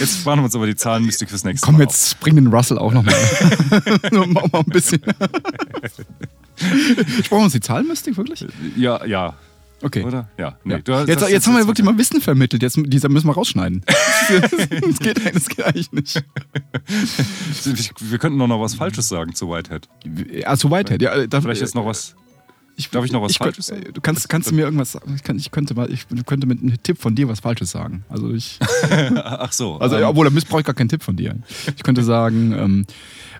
Jetzt sparen wir uns aber die Zahlenmystik fürs nächste komm, Mal. jetzt bring den Russell auch noch mal. Nur mal, mal ein bisschen. Brauchen wir uns die Zahlenmystik wirklich? Ja, ja. Okay. Oder? Ja. Nee, Ja. du Jetzt, das- jetzt haben wir wirklich mal Wissen vermittelt. Jetzt, dieser müssen wir rausschneiden. das, geht, das geht eigentlich nicht. Wir könnten doch noch was Falsches sagen zu Whitehead. Also Whitehead. Ja, darf, Vielleicht jetzt noch was. Ich, darf ich noch was ich, Falsches sagen? Du kannst, kannst du mir irgendwas sagen? Ich, kann, ich, könnte mal, ich könnte mit einem Tipp von dir was Falsches sagen. Also ich. Ach so. Also, ähm, obwohl, da brauche ich gar keinen Tipp von dir. Ich könnte sagen, ähm,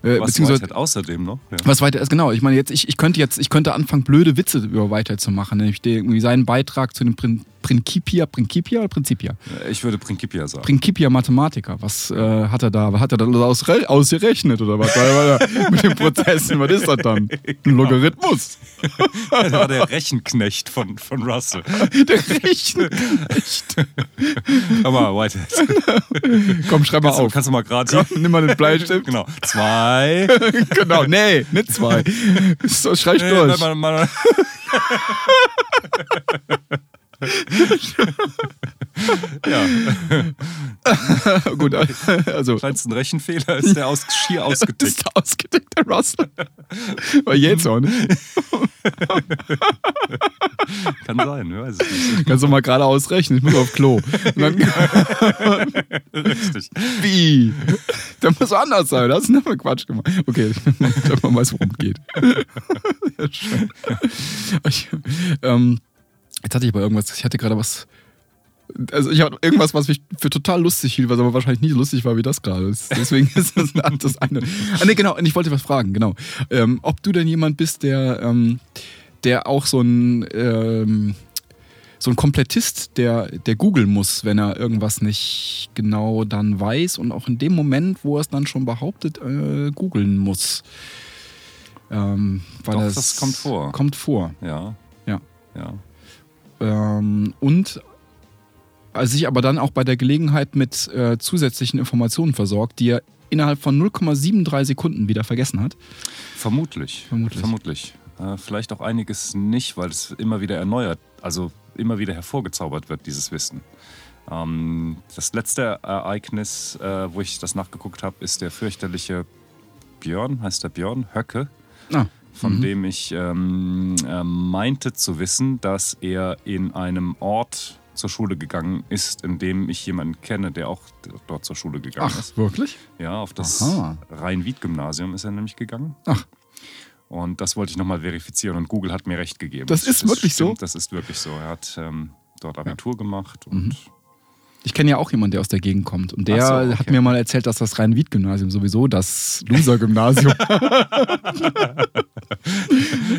äh, was beziehungsweise. Whitehead außerdem noch? Ja. Was weiter ist, genau. Ich meine, jetzt, ich, ich könnte jetzt, ich könnte anfangen, blöde Witze über Weiter zu machen. Nämlich irgendwie seinen Beitrag zu dem Prin Principia, Principia oder Principia? Ich würde Principia sagen. Principia Mathematica. Was äh, hat er da? Hat er da aus, ausgerechnet oder was? Mit den Prozessen, was ist das dann? Ein Logarithmus. Das war der Rechenknecht von, von Russell. Der Rechnen. Echt. Aber Whitehead. Komm, schreib mal Kannst, du- auf. kannst du mal gerade. Nimm mal den Bleistift. Genau. Zwei. genau, nee, nicht zwei. So, schreib Nee, durch. mal, mal, ja, Gut, also. kleinsten Rechenfehler ist der aus, schier Das ausgetickt. ist der ausgedeckte Russell. War jetzt auch, ne? Kann sein, ich weiß nicht. Kannst du mal gerade ausrechnen, ich muss auf Klo. Dann, Richtig. wie? Der muss anders sein, das ist nur Quatsch gemacht. Okay, damit man weiß, worum es geht. Ja, schön. Ich, ähm, jetzt hatte ich aber irgendwas, ich hatte gerade was. Also ich hatte irgendwas, was mich für total lustig hielt, was aber wahrscheinlich nie so lustig war wie das gerade. Das- Deswegen ist das das eine. Ah, nee, genau, und ich wollte was fragen, genau. Ähm, ob du denn jemand bist, der, ähm, der auch so ein, ähm, so ein Komplettist, der, der googeln muss, wenn er irgendwas nicht genau dann weiß und auch in dem Moment, wo er es dann schon behauptet, äh, googeln muss. Ähm, weil Doch, das kommt vor. Kommt vor, Ja, ja. ja. Ähm, und also sich aber dann auch bei der Gelegenheit mit äh, zusätzlichen Informationen versorgt, die er innerhalb von 0,73 Sekunden wieder vergessen hat. Vermutlich. Vermutlich. Vermutlich. Äh, vielleicht auch einiges nicht, weil es immer wieder erneuert, also immer wieder hervorgezaubert wird, dieses Wissen. Ähm, das letzte Ereignis, äh, wo ich das nachgeguckt habe, ist der fürchterliche Björn, heißt der Björn Höcke, Ah, von dem ich ähm, äh, meinte zu wissen, dass er in einem Ort zur Schule gegangen ist, in dem ich jemanden kenne, der auch dort zur Schule gegangen Ach, ist. wirklich? Ja, auf das. Rhein-Wied-Gymnasium ist er nämlich gegangen. Ach. Und das wollte ich nochmal verifizieren und Google hat mir recht gegeben. Das ist wirklich so? stimmt, Das ist wirklich so. Er hat ähm, dort Abitur gemacht und Ich kenne ja auch jemanden, der aus der Gegend kommt. Und der so, okay. hat mir mal erzählt, dass das Rhein-Wied-Gymnasium sowieso das Loser-Gymnasium.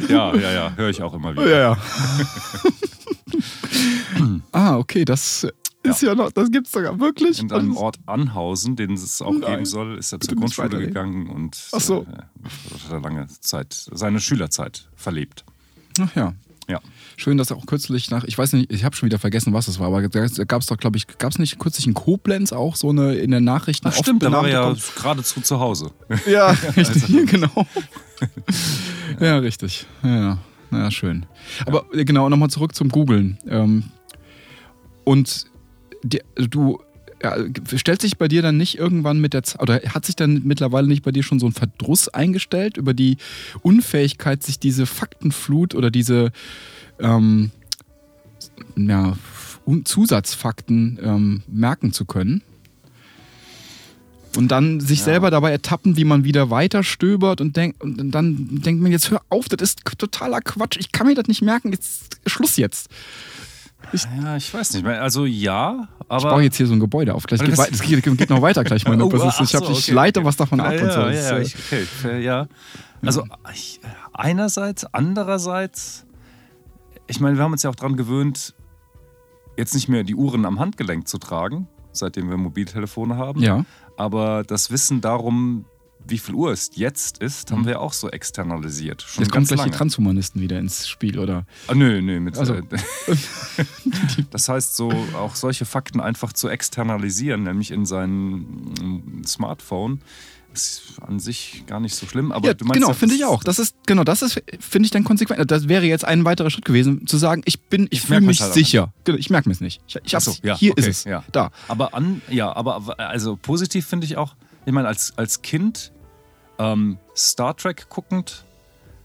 ja, ja, ja, höre ich auch immer wieder. ja, ja. ah, okay, das ist ja, noch, das gibt's sogar wirklich. In einem Ort Anhausen, den es auch Nein. geben soll, ist er Bitte zur Grundschule gegangen und Ach so. äh, hat er lange Zeit, seine Schülerzeit verlebt. Ach ja. Ja. Schön, dass er auch kürzlich nach, ich weiß nicht, ich habe schon wieder vergessen, was es war, aber da gab es doch, glaube ich, gab es nicht kürzlich in Koblenz auch so eine in den Nachrichten Ach stimmt, da war ja geradezu zu Hause. Ja, richtig, genau. ja, richtig. Ja, naja, schön. Aber äh, genau, nochmal zurück zum Googlen. Ähm, und die, du ja, stellt sich bei dir dann nicht irgendwann mit der Zeit, oder hat sich dann mittlerweile nicht bei dir schon so ein Verdruss eingestellt über die Unfähigkeit, sich diese Faktenflut oder diese ähm, ja, Zusatzfakten ähm, merken zu können? Und dann sich Ja. selber dabei ertappen, wie man wieder weiter stöbert und, denk, und dann denkt man, jetzt hör auf, das ist totaler Quatsch, ich kann mir das nicht merken, jetzt Schluss jetzt. Ja, ich weiß nicht mehr. Also ja, Ich aber. baue jetzt hier so ein Gebäude auf. Gleich geht, es geht, geht noch weiter gleich, meine Oh, ist, ich, so, ich okay, leite okay. was davon ab. ja, und so. ja, Das ja, ist, ich, okay, äh, ja. Also ich, einerseits, andererseits, ich meine, wir haben uns ja auch daran gewöhnt, jetzt nicht mehr die Uhren am Handgelenk zu tragen, seitdem wir Mobiltelefone haben. ja. Aber das Wissen darum, wie viel Uhr es jetzt ist, haben wir auch so externalisiert. Schon Jetzt kommen gleich die lange. Transhumanisten wieder ins Spiel, oder? Ah, nö, nö. Mit, Also. äh, das heißt, so auch solche Fakten einfach zu externalisieren, nämlich in sein mm, Smartphone, ist an sich gar nicht so schlimm. Aber ja, du meinst genau, ja, finde ich auch. Das ist, genau, das ist, finde ich dann konsequent. Das wäre jetzt ein weiterer Schritt gewesen, zu sagen, ich bin, ich, Ich fühle mich halt sicher. Genau, ich merke mir es nicht. Ich, ich so, ja, hier okay, ist es. ja. Da. Aber an, ja, aber also positiv finde ich auch, ich meine, als, als Kind ähm, Star Trek guckend,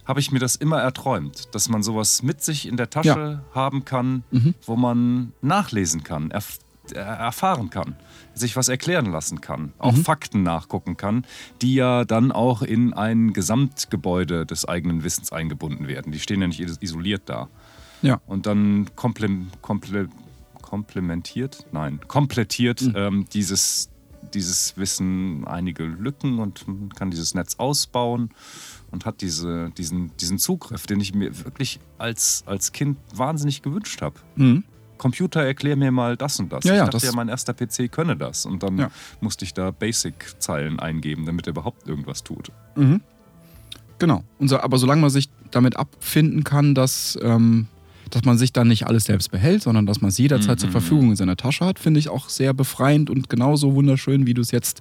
habe ich mir das immer erträumt, dass man sowas mit sich in der Tasche Ja. haben kann, Mhm. wo man nachlesen kann, erf erfahren kann, sich was erklären lassen kann, auch Mhm. Fakten nachgucken kann, die ja dann auch in ein Gesamtgebäude des eigenen Wissens eingebunden werden. Die stehen ja nicht is- isoliert da. Ja. Und dann komple komple komplementiert, nein, komplettiert Mhm. ähm, dieses, dieses Wissen einige Lücken und man kann dieses Netz ausbauen und hat diese, diesen, diesen Zugriff, den ich mir wirklich als, als Kind wahnsinnig gewünscht habe. Mhm. Computer, erklär mir mal das und das. Ja, ich ja, dachte ja, mein erster PC könne das. Und dann Ja. musste ich da Basic-Zeilen eingeben, damit er überhaupt irgendwas tut. Mhm. Genau. So, aber solange man sich damit abfinden kann, dass, ähm, dass man sich dann nicht alles selbst behält, sondern dass man es jederzeit Mhm. zur Verfügung in seiner Tasche hat, finde ich auch sehr befreiend und genauso wunderschön, wie du es jetzt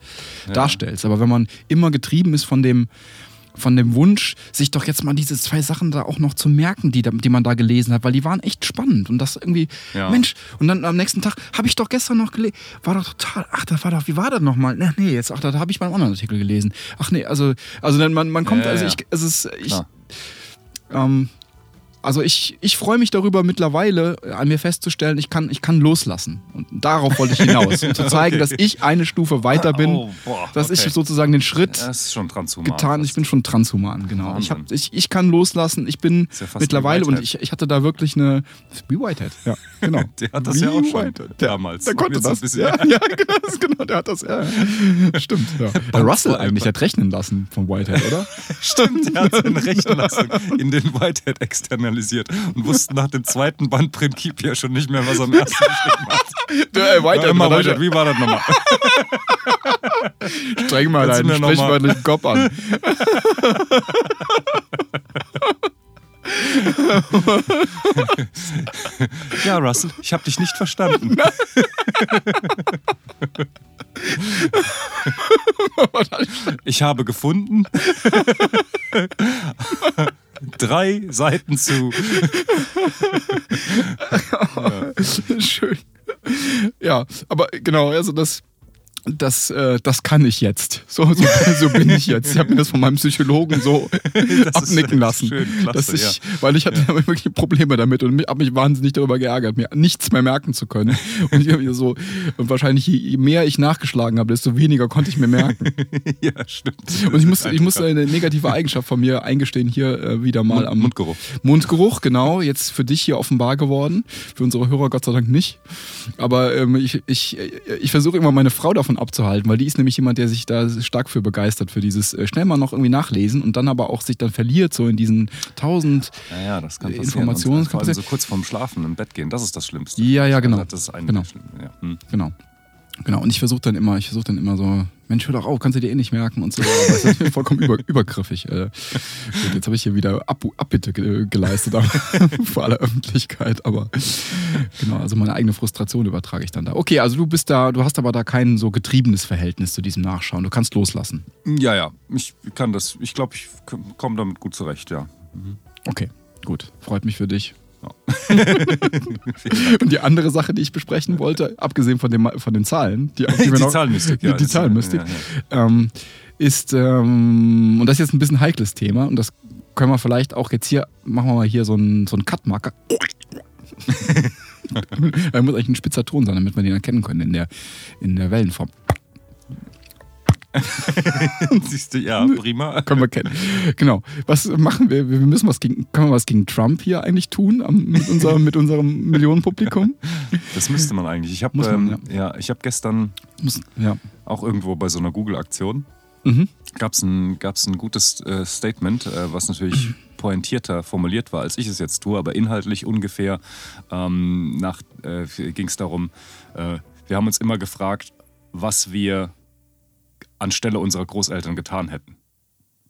darstellst. Aber wenn man immer getrieben ist von dem, von dem Wunsch, sich doch jetzt mal diese zwei Sachen da auch noch zu merken, die, die man da gelesen hat, weil die waren echt spannend und das irgendwie, Ja. Mensch, und dann am nächsten Tag habe ich doch gestern noch gelesen, war doch total, ach, das war doch, wie war das nochmal? Ach nee, jetzt, ach, da habe ich beim anderen Artikel gelesen. Ach nee, also, also dann, man, man kommt, Ja, also ich, es ist, ich, ähm, also ich, ich freue mich darüber mittlerweile, äh, an mir festzustellen, ich kann, ich kann loslassen. Und darauf wollte ich hinaus. Um zu zeigen, dass ich eine Stufe weiter bin, Oh, boah, dass okay. ich sozusagen den Schritt Das ist schon transhuman. getan. Ich bin schon transhuman, genau. Ich, hab, ich, ich kann loslassen. Ich bin ja mittlerweile und ich, ich hatte da wirklich eine. Wie Whitehead, ja, genau. Der hat das Wie ja auch schon. Der, damals. Der konnte Jetzt ein das. bisschen- Ja, ja, genau, das- genau, der hat das. Ja. Stimmt. Ja. Der Russell eigentlich, hat rechnen lassen von Whitehead, oder? Stimmt, er hat seine Rechenleistung in den Whitehead externalisiert und wusste nach dem zweiten Band Principia schon nicht mehr, was er am ersten geschrieben hat. Der Ja, immer Whitehead, wie war das nochmal? Streng mal deinen sprichwörtlichen Kopf an. Ja, Russell, ich habe dich nicht verstanden. Ich habe gefunden drei Seiten zu. Schön. Ja, aber genau, also das. Das, äh, das kann ich jetzt. So, so, so bin ich jetzt. Ich habe mir das von meinem Psychologen so abnicken lassen. schön, klasse, dass ich, Weil ich hatte wirklich Probleme damit und habe mich wahnsinnig darüber geärgert, mir nichts mehr merken zu können. Und ich so, und wahrscheinlich je je mehr ich nachgeschlagen habe, desto weniger konnte ich mir merken. ja, stimmt. Und ich musste, ich musste eine negative Eigenschaft von mir eingestehen, hier äh, wieder mal Mund- am Mundgeruch. Mundgeruch, genau, jetzt für dich hier offenbar geworden. Für unsere Hörer Gott sei Dank nicht. Aber ähm, ich, ich, ich versuche immer meine Frau davon abzuhalten, weil die ist nämlich jemand, der sich da stark für begeistert, für dieses äh, schnell mal noch irgendwie nachlesen und dann aber auch sich dann verliert so in diesen tausend. Naja, das kann Äh. Informationen Und vor allem kann so kurz vorm Schlafen im Bett gehen, das ist das Schlimmste. Ja, ja, genau. Das ist ein Genau. Schlimm, ja. hm. Genau. Genau. Und ich versuche dann immer, ich versuche dann immer so, Mensch, hör doch auf, kannst du dir eh nicht merken und so. Aber das ist mir vollkommen über, übergriffig. Äh, gut, jetzt habe ich hier wieder Ab Abbitte ge geleistet aber vor aller Öffentlichkeit. Aber genau, also meine eigene Frustration übertrage ich dann da. Okay, also du bist da, du hast aber da kein so getriebenes Verhältnis zu diesem Nachschauen. Du kannst loslassen. Ja, ja, ich kann das, ich glaube, ich komme damit gut zurecht, ja. Okay, gut. Freut mich für dich. Und die andere Sache, die ich besprechen wollte, abgesehen von, dem, von den Zahlen, die, die, Die noch- Zahlenmystik, ja. die Das- Zahlenmystik, ja, Ähm, ist, ähm, und das ist jetzt ein bisschen ein heikles Thema, und das können wir vielleicht auch jetzt hier, machen wir mal hier so einen, so einen Cut-Marker. da muss eigentlich ein spitzer Ton sein, damit wir den erkennen können in der, in der Wellenform. Siehst du, ja, prima. Können wir kennen. Genau. Was machen wir? Wir müssen was gegen, können wir was gegen Trump hier eigentlich tun am, mit, unserem, mit unserem Millionenpublikum? Das müsste man eigentlich. Ich habe ähm, ja. ich habe gestern Muss, ja. auch irgendwo bei so einer Google-Aktion Mhm. gab es ein, gab's ein gutes äh, Statement, äh, was natürlich pointierter formuliert war, als ich es jetzt tue, aber inhaltlich ungefähr ähm, äh, ging es darum, äh, wir haben uns immer gefragt, was wir anstelle unserer Großeltern getan hätten.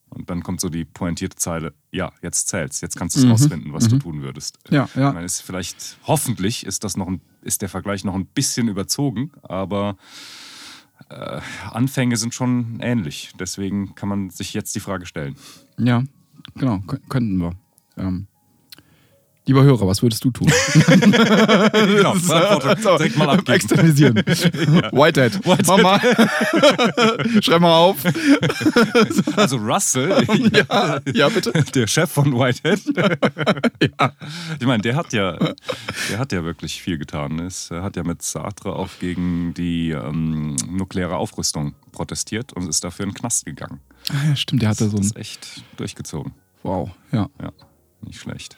Und dann kommt so die pointierte Zeile, ja, jetzt zählt's, jetzt kannst du es Mhm. rausfinden, was du Mhm. tun würdest. Ja, ja. Ich meine, ist vielleicht, hoffentlich ist das noch ein, ist der Vergleich noch ein bisschen überzogen, aber äh, Anfänge sind schon ähnlich. Deswegen kann man sich jetzt die Frage stellen. Ja, genau, kö- könnten wir. Ähm, lieber Hörer, was würdest du tun? genau, Verantwortung direkt mal abgeben. Externisieren. Whitehead. Mach mal. Schreib mal auf. Also Russell, Ja, ja, bitte. der Chef von Whitehead, Ja. ich meine, der hat ja, der hat ja wirklich viel getan. Es hat ja mit Sartre auch gegen die ähm, nukleare Aufrüstung protestiert und ist dafür in den Knast gegangen. Ah, ja, stimmt, der hatte so das ein. ist echt durchgezogen. Wow, ja. Ja, nicht schlecht.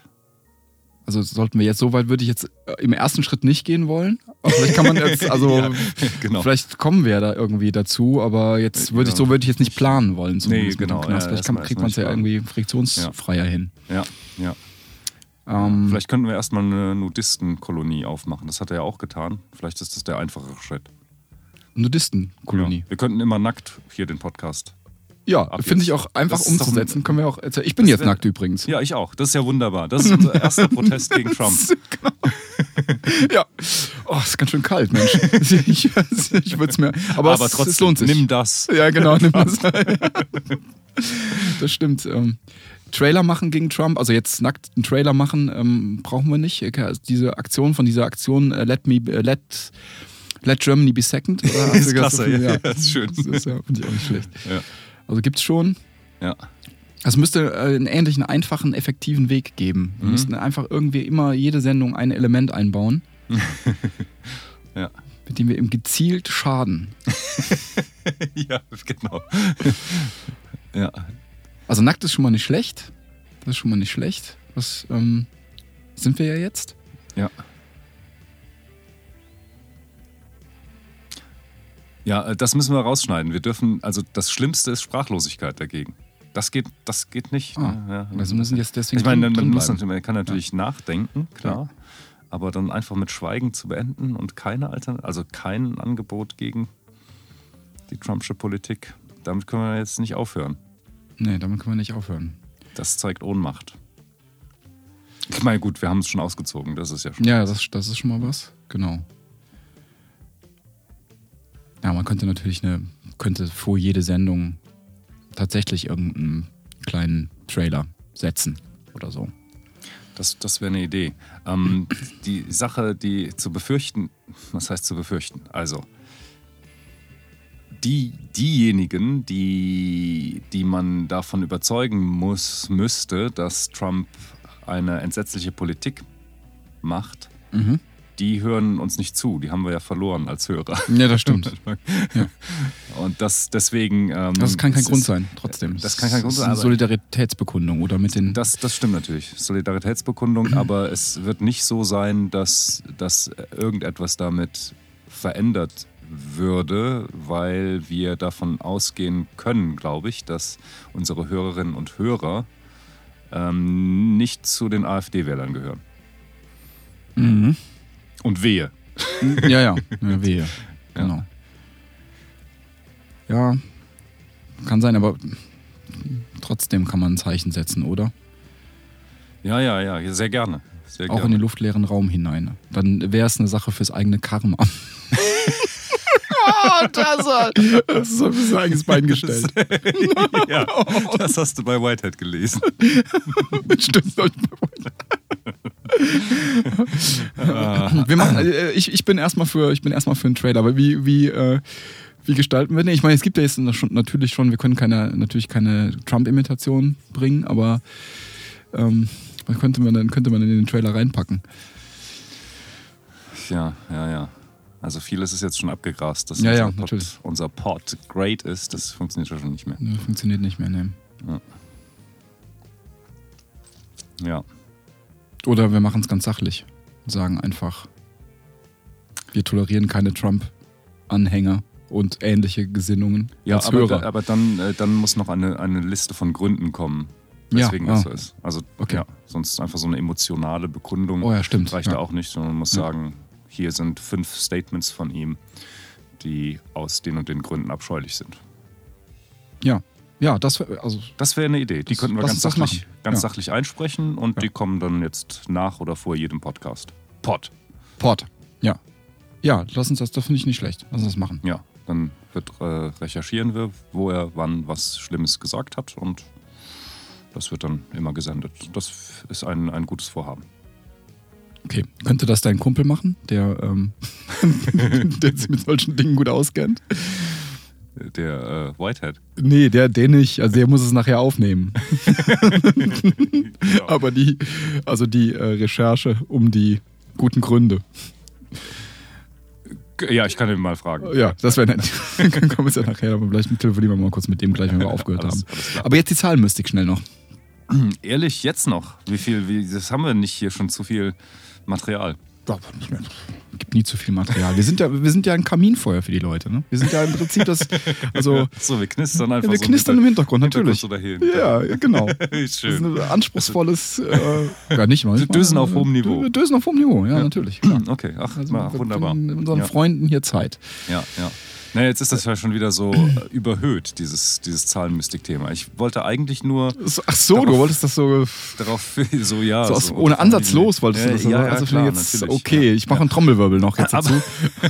Also sollten wir jetzt, so weit würde ich jetzt äh, im ersten Schritt nicht gehen wollen. Aber vielleicht kann man jetzt, also Ja, genau. vielleicht kommen wir da irgendwie dazu, aber jetzt würde ich, so würde ich jetzt nicht planen wollen. dem genau, ja, vielleicht kann, kriegt man es ja irgendwie friktionsfreier hin. Ja, ja. Ähm, Vielleicht könnten wir erstmal eine Nudistenkolonie aufmachen. Das hat er ja auch getan. Vielleicht ist das der einfachere Schritt. Nudistenkolonie. Ja. Wir könnten immer nackt hier den Podcast. Ja, finde ich auch einfach umzusetzen. ein- Können wir auch erzählen. Ich bin jetzt wär- nackt übrigens. Ja, ich auch. Das ist ja wunderbar. Das ist unser erster Protest gegen Trump. Ja. Oh, ist ganz schön kalt, Mensch. Ich, ich würde es mir. Aber, Aber es, trotzdem, es lohnt sich. nimm das. Ja, genau, nimm das. das stimmt. Ähm, Trailer machen gegen Trump, also jetzt nackt einen Trailer machen, ähm, brauchen wir nicht. Also diese Aktion von dieser Aktion äh, Let Me äh, Let Let Germany be second. Ist klasse, so viel? ja, das ist schön. Das ist ja, finde ich auch nicht schlecht. Ja. Also gibt's schon. Ja. Es müsste äh, einen ähnlichen, einfachen, effektiven Weg geben. Wir Mhm. müssten einfach irgendwie immer jede Sendung ein Element einbauen, Ja. mit dem wir ihm gezielt schaden. ja, genau. ja. Also nackt ist schon mal nicht schlecht. Das ist schon mal nicht schlecht. Was ähm, sind wir ja jetzt? Ja. Ja, äh, das müssen wir rausschneiden. Wir dürfen, also das Schlimmste ist Sprachlosigkeit dagegen. Das geht, das geht nicht. Ah, ne? ja. also müssen jetzt deswegen ich meine, man, muss man kann natürlich nachdenken, klar. Aber dann einfach mit Schweigen zu beenden und keine Altern also kein Angebot gegen die Trumpsche Politik, damit können wir jetzt nicht aufhören. Nee, damit können wir nicht aufhören. Das zeigt Ohnmacht. Ich meine, gut, wir haben es schon ausgezogen, das ist ja schon. Ja, das, das ist schon mal was. Genau. Ja, man könnte natürlich eine, könnte vor jede Sendung tatsächlich irgendeinen kleinen Trailer setzen oder so. Das, das wäre eine Idee. Ähm, die Sache, die zu befürchten, was heißt zu befürchten? Also, die, diejenigen, die, die man davon überzeugen muss, müsste, dass Trump eine entsetzliche Politik macht, Mhm. Die hören uns nicht zu. Die haben wir ja verloren als Hörer. Ja, das stimmt. Und das deswegen. Ähm, Das kann kein Grund ist- sein, trotzdem. Das kann kein Grund sein. Solidaritätsbekundung oder mit den. Das, das stimmt natürlich. Solidaritätsbekundung, aber es wird nicht so sein, dass, dass irgendetwas damit verändert würde, weil wir davon ausgehen können, glaube ich, dass unsere Hörerinnen und Hörer ähm, nicht zu den AfD-Wählern gehören. Mhm. Und wehe. Ja, ja, ja wehe. Genau. Ja, kann sein, aber trotzdem kann man ein Zeichen setzen, oder? Ja, ja, ja, sehr gerne. Sehr Auch in gerne. den luftleeren Raum hinein. Dann wäre es eine Sache fürs eigene Karma. Oh, das, das ist ein bisschen eigenes Bein gestellt. ja, das hast du bei Whitehead gelesen. Stimmt. wir machen, äh, ich, ich bin erstmal für, ich bin erstmal für einen Trailer, aber wie, wie, äh, wie gestalten wir den? Ich meine, es gibt ja jetzt natürlich schon, wir können keine, natürlich keine Trump-Imitation bringen, aber ähm, was könnte man dann, könnte man in den Trailer reinpacken? Ja, ja, ja. Also vieles ist jetzt schon abgegrast, dass Ja, ja, unser, Pod, natürlich. unser Pod great ist. Das funktioniert ja schon nicht mehr. Ne, Funktioniert nicht mehr, ne. Ja. Oder wir machen es ganz sachlich und sagen einfach, wir tolerieren keine Trump-Anhänger und ähnliche Gesinnungen Ja, als aber, Hörer. da, aber dann, äh, dann muss noch eine, eine Liste von Gründen kommen, Ja, weswegen das ah. so ist. Also, Okay. ja, sonst einfach so eine emotionale Bekundung oh ja, stimmt. reicht ja. da auch nicht, sondern man muss Ja. sagen, hier sind fünf Statements von ihm, die aus den und den Gründen abscheulich sind. Ja, ja, das wär- also Das wäre eine Idee. Die Das- könnten wir ganz sachlich, ganz Ja. sachlich einsprechen und Ja. die kommen dann jetzt nach oder vor jedem Podcast. Pod. Port. Ja. Ja, lass uns das, das finde ich nicht schlecht. Lass uns das machen. Ja, dann wird äh, recherchieren wir, wo er wann was Schlimmes gesagt hat und das wird dann immer gesendet. Das ist ein, ein gutes Vorhaben. Okay. Könnte das dein Kumpel machen, der, ähm, der sich mit solchen Dingen gut auskennt? Der äh, Whitehead. Nee, der, der nicht. Also der muss es nachher aufnehmen. Ja. Aber die, also die äh, Recherche um die guten Gründe. ja, ich kann ihn mal fragen. Ja, das wäre nett. Dann kommen wir ja nachher, aber vielleicht telefonieren wir mal kurz mit dem gleich, wenn wir aufgehört Alles- haben. alles. Aber jetzt die Zahlenmystik schnell noch. Ehrlich, jetzt noch? Wie viel, wie, das haben wir nicht hier schon zu viel Material. Gibt nie zu viel Material. Wir sind ja, wir sind ja ein Kaminfeuer für die Leute. Ne? Wir sind ja im Prinzip das, also So, wir knistern einfach ja, wir so knistern im Hintergrund, natürlich. Dahin. Ja, genau. Das ist Schön. ein anspruchsvolles, äh, ja nicht mal. nicht mal- Dösen auf hohem Niveau. Dö- Dösen auf hohem Niveau, ja, natürlich. Klar. Okay, ach, Also na, wir wunderbar. unseren Ja. Freunden hier Zeit. Ja, ja. Na, jetzt ist das ja schon wieder so äh, überhöht, dieses, dieses Zahlenmystik-Thema. Ich wollte eigentlich nur Ach so, du Darauf- wolltest das so, darauf, so ja. so, aus, so ohne Ansatz los, wolltest du ja, das ja, sagen? ja, also klar, jetzt, okay, ja. ich mache einen Trommelwirbel noch jetzt dazu.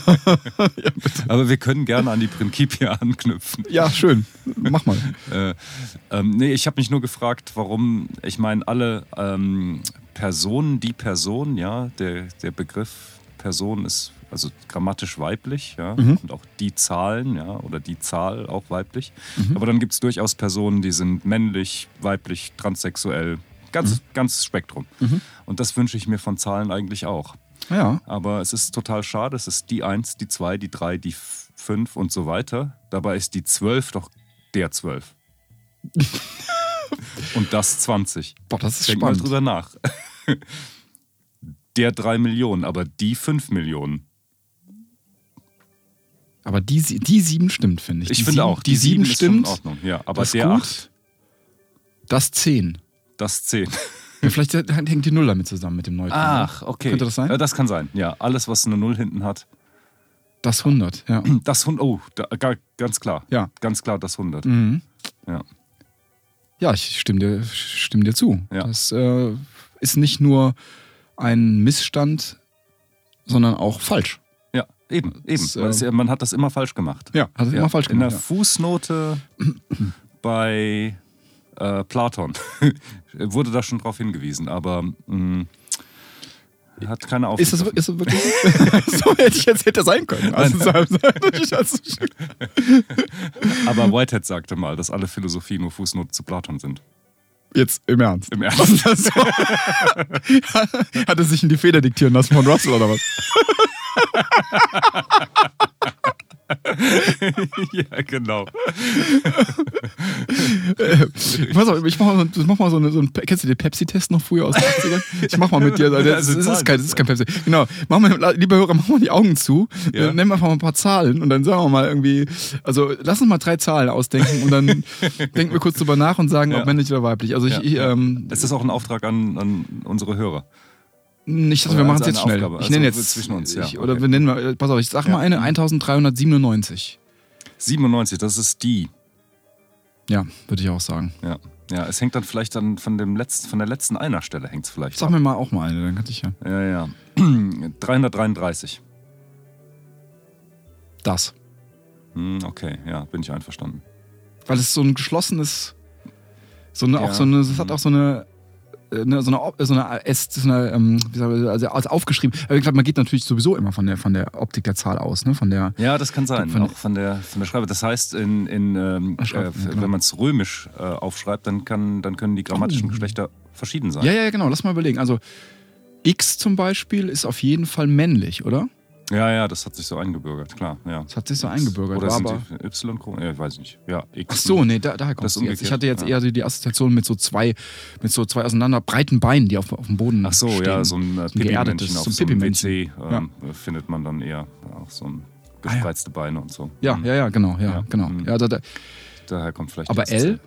Aber, aber wir können gerne an die Principia anknüpfen. Ja, schön. Mach mal. Äh, ähm, nee, ich habe mich nur gefragt, warum, ich meine, alle ähm, Personen, die Person, ja, der, der Begriff Person ist also grammatisch weiblich, ja, Mhm. und auch die Zahlen, ja, oder die Zahl auch weiblich. Mhm. Aber dann gibt es durchaus Personen, die sind männlich, weiblich, transsexuell, ganz, Mhm. ganz Spektrum. Und das wünsche ich mir von Zahlen eigentlich auch. Ja. Aber es ist total schade. Es ist die 1, die 2, die 3, die 5 und so weiter. Dabei ist die 12 doch der 12. und das 20. Boah, das ist Denk spannend. mal drüber nach. Der 3 Millionen, aber die 5 Millionen. Aber die, die sieben stimmt, finde ich. Ich die finde sieben, auch, Die, sieben ist schon stimmt. in Ordnung. Ja, aber das ist der gut. 8, Das zehn. das 10. Ja, vielleicht hängt die Null damit zusammen mit dem Neutrum. Ach, okay. Könnte das sein? Ja, das kann sein. Ja, alles, was eine 0 hinten hat. Das 100, ja. Das 100, oh, da, ga- ganz klar. Ja. Ganz klar das 100. Mhm. Ja. Ja, ich stimme dir, stimme dir zu. Ja. Das äh, ist nicht nur ein Missstand, sondern auch falsch. Ja, eben, eben. Das, äh, ja- man hat das immer falsch gemacht. Ja, hat es immer falsch In der gemacht. Fußnote bei äh, Platon wurde da schon drauf hingewiesen, aber mh, Hat keine Ist das, Aufsicht. ist das wirklich so? hätte ich jetzt hätte sein können. Also, Aber Whitehead sagte mal, dass alle Philosophien nur Fußnoten zu Platon sind. Jetzt im Ernst. Im Ernst. so? Hat er sich in die Feder diktieren lassen von Russell oder was? ja, genau. Pass auf, ich mach mal, so- mach mal so, eine, so einen, kennst du den Pepsi-Test noch früher aus den 80ern? Ich mach mal mit dir, das, Also das, ist, Zahlen. kein, das ist kein Pepsi. Genau, mach mal, lieber Hörer, mach mal die Augen zu, Ja. nimm einfach mal ein paar Zahlen und dann sagen wir mal irgendwie, also lass uns mal drei Zahlen ausdenken und dann denken wir kurz drüber nach und sagen, Ja. ob männlich oder weiblich. Also ich, Ja, ich ähm, Ist das auch ein Auftrag an, an unsere Hörer? Nicht, dass wir machen es jetzt schnell. Aufgabe, ich also nenne jetzt, zwischen uns, ja, ich, oder okay. wir nennen mal, pass auf, ich sag Ja. mal eine 1397. 97, das ist die. Ja, würde ich auch sagen. Ja. Ja, es hängt dann vielleicht dann von, dem letzten, von der letzten Einerstelle hängt es vielleicht. Sag mir mal auch mal eine, dann kann ich ja. Ja, ja. 333. Das. Hm, okay, ja, bin ich einverstanden. Weil es so ein geschlossenes, so eine, Ja. auch so eine, es hat auch so eine, äh, ne, so eine, so eine, S, so eine ähm, wie sagen wir, also als aufgeschrieben. Aber ich glaube, man geht natürlich sowieso immer von der, von der Optik der Zahl aus, ne? Von der, Ja, das kann sein, Von- auch von der, von der Schreibe. Das heißt, in, in, ähm, äh, genau. wenn man es römisch äh, aufschreibt, dann, kann, dann können die grammatischen Oh. Geschlechter verschieden sein. ja, ja, genau. Lass mal überlegen. Also X zum Beispiel ist auf jeden Fall männlich, oder? Ja, ja, das hat sich so eingebürgert, klar. Ja. Das hat sich so eingebürgert. Oder sind aber, die Y? Ja, ich weiß nicht. Ja, X. Ach so, nee, da, daher kommt Das jetzt. Ich hatte jetzt ja. eher die, die Assoziation mit so zwei, mit so zwei auseinander breiten Beinen, die auf, auf dem Boden Ach so, stehen. ja, so ein äh, ein geerdetes, auf so ein so einem. WC ähm, findet man dann eher auch so ein Ah, ja. gespreizte Beine und so. Ja, Mhm. ja, ja, genau, ja, Ja. genau. Mhm. Ja, da, da, Daher kommt vielleicht aber L?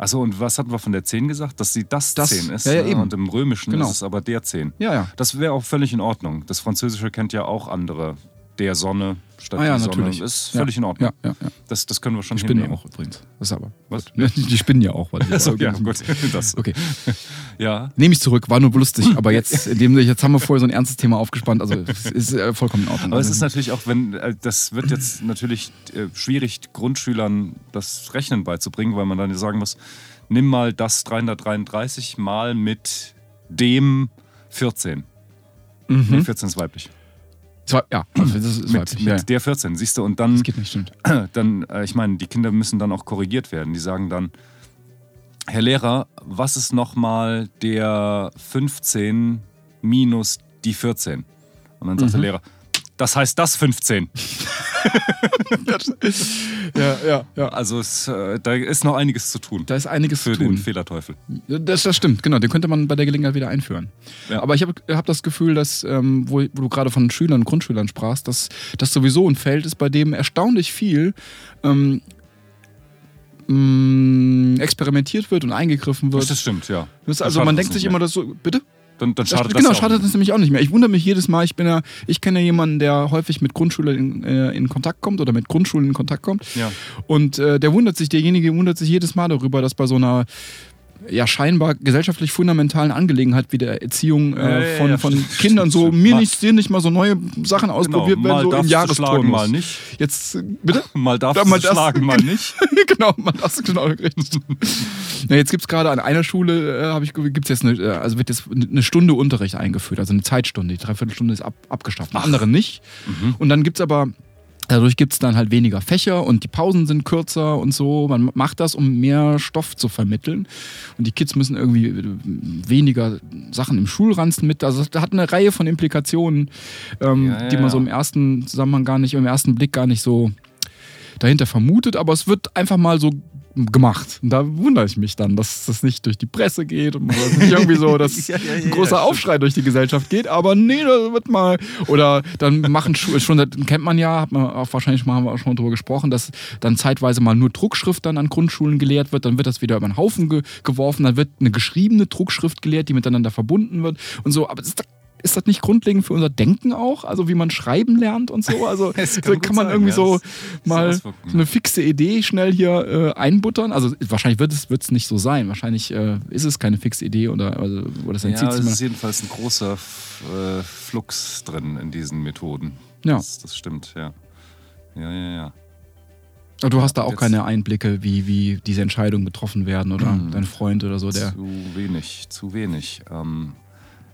Achso, und was hatten wir von der 10 gesagt? Dass sie das, Das- 10 ist. ja, ja, äh, eben. Und im Römischen Genau. ist es aber der 10. ja, ja. Das wäre auch völlig in Ordnung. Das Französische kennt ja auch andere. Der Sonne statt Ah ja, Sonne. natürlich. Ist Ja, völlig in Ordnung. Ja, ja, ja. Das, das können wir schon Die spinnen ja hinnehmen. auch übrigens. Das ist aber. Was? Gut. Die spinnen ja auch. Weil die Achso, ja, gut. Das, Okay. ja. Nehme ich zurück, war nur lustig, aber jetzt, indem jetzt haben wir vorher so ein ernstes Thema aufgespannt, also es ist äh, vollkommen in Ordnung. Aber es ist natürlich auch, wenn, äh, das wird jetzt natürlich äh, schwierig, Grundschülern das Rechnen beizubringen, weil man dann sagen muss, nimm mal das 333 mal mit dem 14. Nee, mhm. 14 ist weiblich. Zwar- ja, also das ist Mit, weiblich, mit ja, der 14, siehst du, und dann, Das geht nicht, stimmt. dann äh, ich meine, die Kinder müssen dann auch korrigiert werden. Die sagen dann, Herr Lehrer, was ist nochmal der 15 minus die 14? Und dann sagt der Mhm. Lehrer, das heißt das 15. Ja, ja, ja. Also es, äh, da ist noch einiges zu tun Da ist einiges zu tun. den Fehlerteufel. Das, das stimmt, genau. Den könnte man bei der Gelegenheit wieder einführen. Ja. Aber ich habe hab das Gefühl, dass, ähm, wo, wo du gerade von Schülern und Grundschülern sprachst, dass das sowieso ein Feld ist, bei dem erstaunlich viel ähm, mh, experimentiert wird und eingegriffen wird. Das stimmt, ja. Das, also man denkt sich mehr. immer das so, bitte? Dann, dann Das, schadet genau, das ja auch schadet nicht. das nämlich auch nicht mehr. Ich wundere mich jedes Mal, ich bin ja, ich kenne ja jemanden, der häufig mit Grundschülern in, äh, in Kontakt kommt oder mit Grundschulen in Kontakt kommt. Ja. Und äh, der wundert sich, derjenige wundert sich jedes Mal darüber, dass bei so einer ja scheinbar gesellschaftlich fundamentalen Angelegenheit wie der Erziehung Ja, äh, ja, von, ja, von stimmt, Kindern so mir Mal- nicht dir nicht mal so neue Sachen ausprobiert Genau, mal werden so im du Jahresturnus. mal nicht. Jetzt äh, bitte Mal darfst Ja, du mal das- schlagen, mal nicht. genau, man das genau. Ja, jetzt gibt es gerade an einer Schule, äh, habe ich gibt's jetzt eine, äh, also wird jetzt eine Stunde Unterricht eingeführt, also eine Zeitstunde. Die Dreiviertelstunde ist ab, abgeschafft. Eine andere nicht. Mhm. Und dann gibt es aber, dadurch gibt es dann halt weniger Fächer und die Pausen sind kürzer und so. Man macht das, um mehr Stoff zu vermitteln. Und die Kids müssen irgendwie äh, weniger Sachen im Schulranzen mit. Also das hat eine Reihe von Implikationen, ähm, Ja, ja, die man so im ersten Zusammenhang gar nicht, im ersten Blick gar nicht so dahinter vermutet, aber es wird einfach mal so gemacht. Und da wundere ich mich dann, dass das nicht durch die Presse geht und nicht irgendwie so, dass Ja, ja, ja, ein großer Aufschrei durch die Gesellschaft geht, aber nee, das wird mal oder dann machen schon das kennt man ja, hat man auch wahrscheinlich mal haben wir auch schon drüber gesprochen, dass dann zeitweise mal nur Druckschrift dann an Grundschulen gelehrt wird, dann wird das wieder über den Haufen ge geworfen, dann wird eine geschriebene Druckschrift gelehrt, die miteinander verbunden wird und so, aber das ist, ist das nicht grundlegend für unser Denken auch? Also wie man schreiben lernt und so? Also so kann kann, man sein, irgendwie ja, so mal so eine fixe Idee schnell hier äh, einbuttern. Also wahrscheinlich wird es wird's nicht so sein. Wahrscheinlich äh, ist es keine fixe Idee oder, also, oder das Ja, entzieht es ist jedenfalls ein großer äh, Flux drin in diesen Methoden. Ja. Das, das stimmt, ja. Ja, ja, ja. Aber du hast da auch Jetzt- keine Einblicke, wie, wie diese Entscheidungen getroffen werden oder Mhm. dein Freund oder so, der. Zu wenig, zu wenig. Ähm,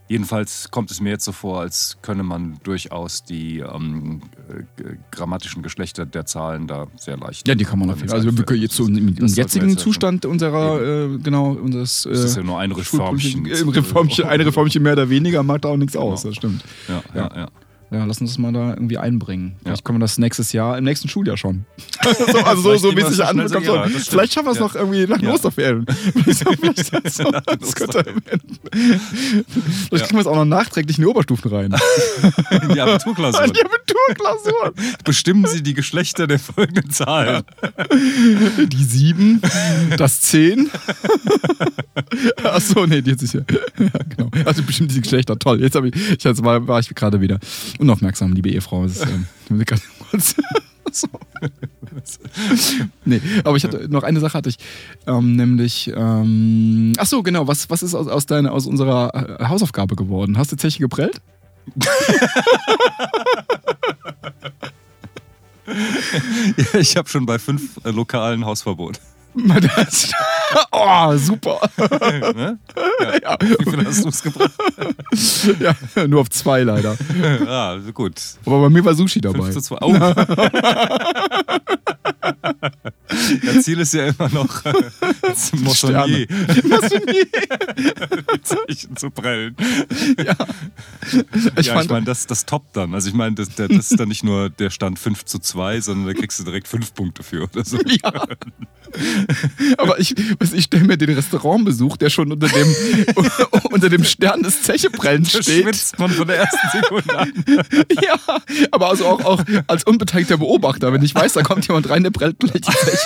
Jedenfalls kommt es mir jetzt so vor, als könne man durchaus die ähm, äh, grammatischen Geschlechter der Zahlen da sehr leicht. Ja, die kann man auf jeden Fall. Also wir können jetzt so im, im jetzigen Zustand unserer, äh, genau, unseres. Äh, Das ist ja nur ein Reformchen. Äh, Reformchen, eine Reformchen mehr oder weniger macht auch nichts aus, Genau. das stimmt. Ja, ja, ja. Ja, lass uns das mal da irgendwie einbringen. Ja. Vielleicht können wir das nächstes Jahr, im nächsten Schuljahr schon. so, also so, so wie es sich anbekommt. so- ja. Vielleicht schaffen wir es Ja. noch irgendwie nach den Ja. Osterferien. Vielleicht, so, das könnte, vielleicht kriegen wir es auch noch nachträglich in die Oberstufen rein. Die Abiturklausur. Die Abiturklausur. Bestimmen Sie die Geschlechter der folgenden Zahlen. Die sieben, das zehn. Achso, nee, die ist sicher. Ja, genau. Also bestimmt diese Geschlechter. Toll. Jetzt, ich jetzt war, war ich gerade wieder unaufmerksam, liebe Ehefrau. Das ist, ähm, kurz- so. Nee, aber ich hatte noch eine Sache hatte ich, ähm, nämlich, ähm, ach so, genau, was, was ist aus, aus, deiner, aus unserer äh, Hausaufgabe geworden? Hast du Zeche geprellt? Ja, ich habe schon bei fünf äh, lokalen Hausverbot. Das, oh, super. ne? ja. Wie viel hast du es gebracht? Ja, nur auf zwei leider. Ja, gut. Aber bei mir war Sushi dabei. 5 zu 2. Oh. Ja, Ziel ist ja immer noch äh, zum Zeichen zu prellen. Ich ja, ich meine, das, das toppt dann. Also ich meine, das, das ist dann nicht nur der Stand 5 zu 2, sondern da kriegst du direkt 5 Punkte für oder so. Ja. Aber ich, ich stelle mir den Restaurantbesuch, der schon unter dem, unter dem Stern des Zecheprellen Da steht. schwitzt man von der ersten Sekunde an. Ja, aber also auch, auch als unbeteiligter Beobachter, wenn ich weiß, da kommt jemand rein, der prellt gleich die Zeche.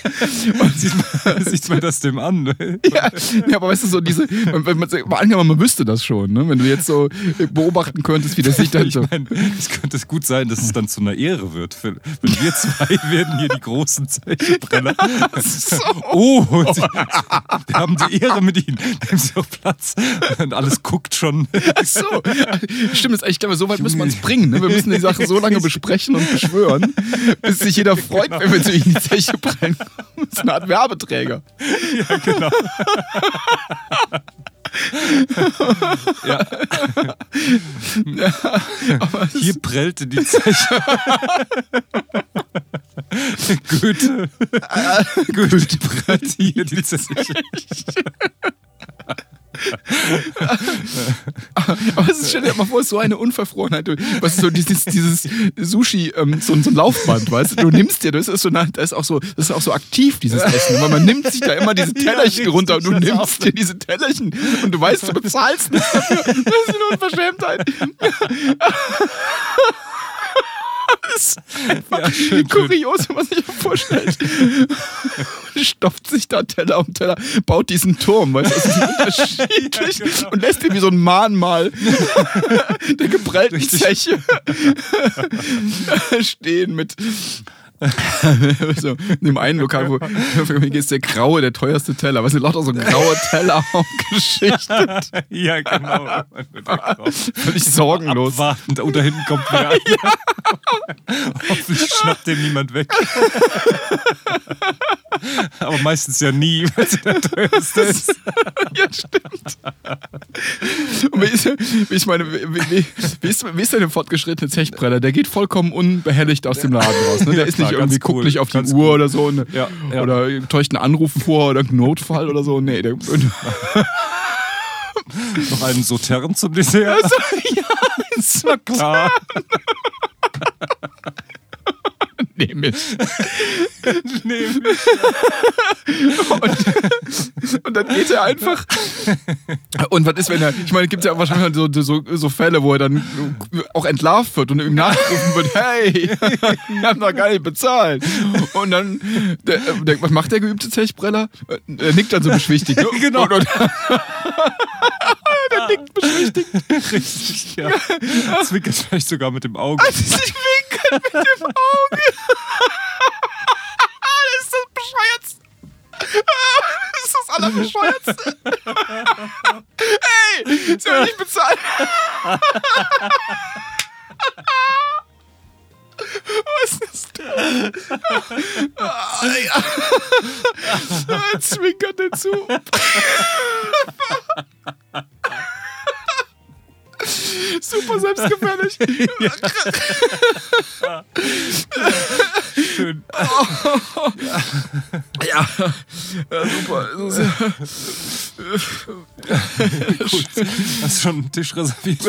Sieht man, sieht man das dem an? Ne? Ja, ja, aber weißt du, so diese, wenn man, mal angenommen, man wüsste das schon, ne? wenn du jetzt so beobachten könntest, wie das sich dann Ich so. meine, es könnte gut sein, dass es dann zu einer Ehre wird. Wenn wir zwei werden hier die großen Zechenbrenner. So. Oh, sie, wir haben die Ehre mit Ihnen. Nehmen Sie doch Platz. Und alles guckt schon. Ach so, stimmt, ich glaube, so weit müssen wir es bringen. Ne? Wir müssen die Sache so lange besprechen und beschwören, bis sich jeder freut, wenn wir zu ihnen die Zeche prellen. Das ist eine Art Werbeträger. Ja, genau. ja. Hier prellte die Zeche. Goethe. Goethe prellt hier die Zeche. Aber es ist, dir mal vor, so eine Unverfrorenheit. Du- Was ist so dieses, dieses Sushi, ähm, so, so ein Laufband, weißt du? Du nimmst dir, das ist so, eine, das ist auch so, das ist auch so aktiv, dieses Essen. Weil man nimmt sich da immer diese Tellerchen richtig, runter und du nimmst dir diese Tellerchen und du weißt, du bezahlst nichts dafür. Das ist eine Unverschämtheit. Ist Ja, schön, kurios, wenn man sich vorstellt. Stopft sich da Teller um Teller, baut diesen Turm, weißt du, das ist unterschiedlich Ja, genau. und lässt ihn wie so ein Mahnmal der geprellten. Zeche stehen mit so, in dem einen Lokal, wo für mich ist der graue, der teuerste Teller. Weißt du, lauter so graue Teller aufgeschichtet. Ja, genau. Völlig sorgenlos. Abwartend. Oh, da hinten kommt wer. Hoffentlich schnappt den niemand weg. Aber meistens ja nie, weil es der teuerste ist. Ja, stimmt. Und wie ist, ich meine, wie, wie, wie, ist, wie ist denn der fortgeschrittene Zechbrenner? Der geht vollkommen unbehelligt aus dem Laden raus. Ne? Der ist klar, nicht irgendwie, cool, guckt nicht auf die Uhr cool. oder so. Ne? Ja, ja. Oder täuscht einen Anruf vor oder einen Notfall oder so. Nee, der, Noch einen Sautern zum Dessert. ja, ist Na klar. nee, mit. Nee, Und, und dann geht er einfach. Und was ist, wenn er. Ich meine, es gibt ja wahrscheinlich so, so, so Fälle, wo er dann auch entlarvt wird und ihm nachgerufen wird: Hey, wir haben noch gar nicht bezahlt. Und dann. Der, der, was macht der geübte Zechbreller? Er nickt dann so beschwichtigt. ne? Genau. Und, und, der nickt beschwichtigt. richtig, ja. Zwickert vielleicht sogar mit dem Auge. Sie winken mit dem Auge. Ist das bescheuert? Das ist das Allerbescheuertste. Hey, Sie haben nicht bezahlt. Was ist das? Ah. Zwinkert den Super selbstgefällig. Schön. Ja, ja super. Das ist ja- Hast du schon einen Tisch reserviert?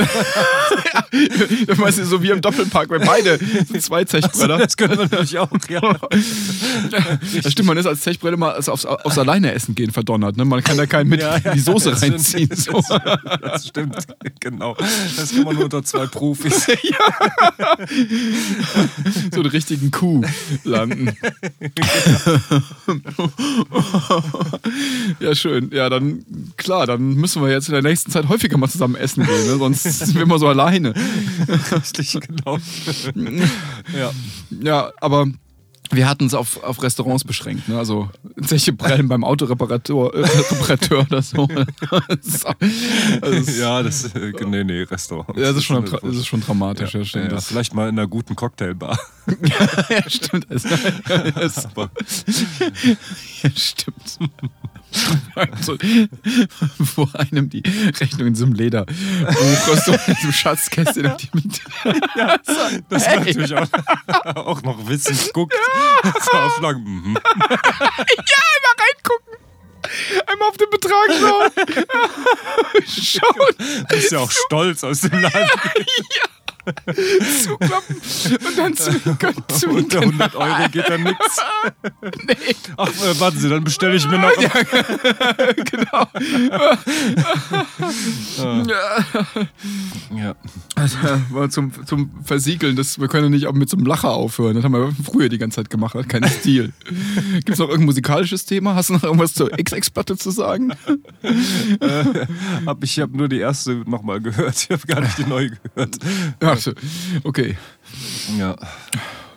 Du meinst so wie im Doppelpark, weil beide sind zwei Zechbretter. Das können wir natürlich auch, ja. Das stimmt, man ist als Zechbrett immer aufs, aufs, Alleine essen gehen verdonnert. Ne? Man kann da keinen mit Ja, ja, in die Soße das reinziehen. So. Das stimmt, genau. Das kann man nur unter zwei Profis. so einen richtigen Kuh landen. ja, schön. Ja, dann, klar, dann müssen wir jetzt in der nächsten Zeit häufiger mal zusammen essen gehen, ne? sonst sind wir immer so alleine. Richtig, genau. Ja. Ja, aber wir hatten es auf, auf Restaurants beschränkt, ne? Also Zeche Brellen beim Autoreparateur äh, Reparateur oder so. so. Also, ja, ja, das, äh, nee, nee, Restaurant. das ist schon, das ist schon dramatisch, ja, ja, stimmt. ja, Das, vielleicht mal in einer guten Cocktailbar. ja, stimmt. Das, das, Aber ja, stimmt. Also, vor einem die Rechnung in so einem Lederbuch aus so einem Schatzkästchen auf die Miete. das man natürlich auch, auch noch wissend guckt. So aufschlagen. Mhm. Einmal reingucken. Einmal auf den Betrag schauen. Schauen. Du bist ja auch stolz aus dem Laden. zuklappen und dann zwinkern, Unter zwinkern. 100 Euro geht da nichts. Nee, Ach, äh, warten Sie, dann bestelle ich mir noch. genau. Ja. Also, mal zum, zum Versiegeln, das, wir können ja nicht auch mit so einem Lacher aufhören. Das haben wir früher die ganze Zeit gemacht, hat keinen Stil. Gibt es noch irgendein musikalisches Thema? Hast du noch irgendwas zur XX-Platte zu sagen? Hab ich habe nur die erste nochmal gehört. Ich habe gar nicht die neue gehört. Ach okay. Ja.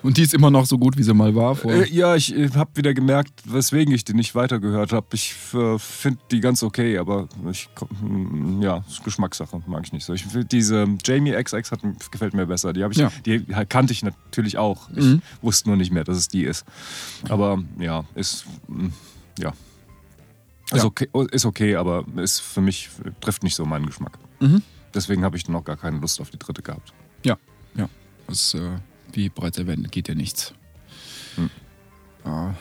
Und die ist immer noch so gut, wie sie mal war. Vor. Äh, ja, ich habe wieder gemerkt, weswegen ich die nicht weitergehört habe. Ich äh, finde die ganz okay, aber ich, komm, ja, ist Geschmackssache, mag ich nicht so. Ich find diese Jamie XX hat, gefällt mir besser. Die, ich, Ja. die kannte ich natürlich auch. Ich Mhm. wusste nur nicht mehr, dass es die ist. Aber ja, ist mm, ja. Ist, Ja. okay, ist okay, aber ist für mich trifft nicht so meinen Geschmack. Mhm. Deswegen habe ich dann auch gar keine Lust auf die dritte gehabt. Das äh, wie bereits erwähnt, geht ja nichts. Hm. Ja.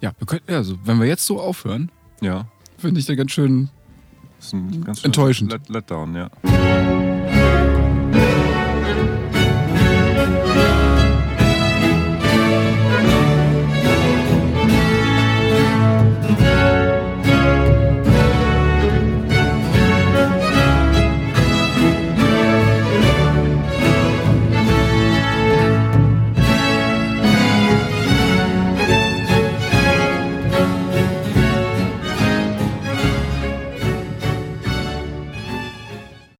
Ja, wir können, also, wenn wir jetzt so aufhören, Ja, finde ich da ganz schön ganz Enttäuschend. Let Letdown, ja.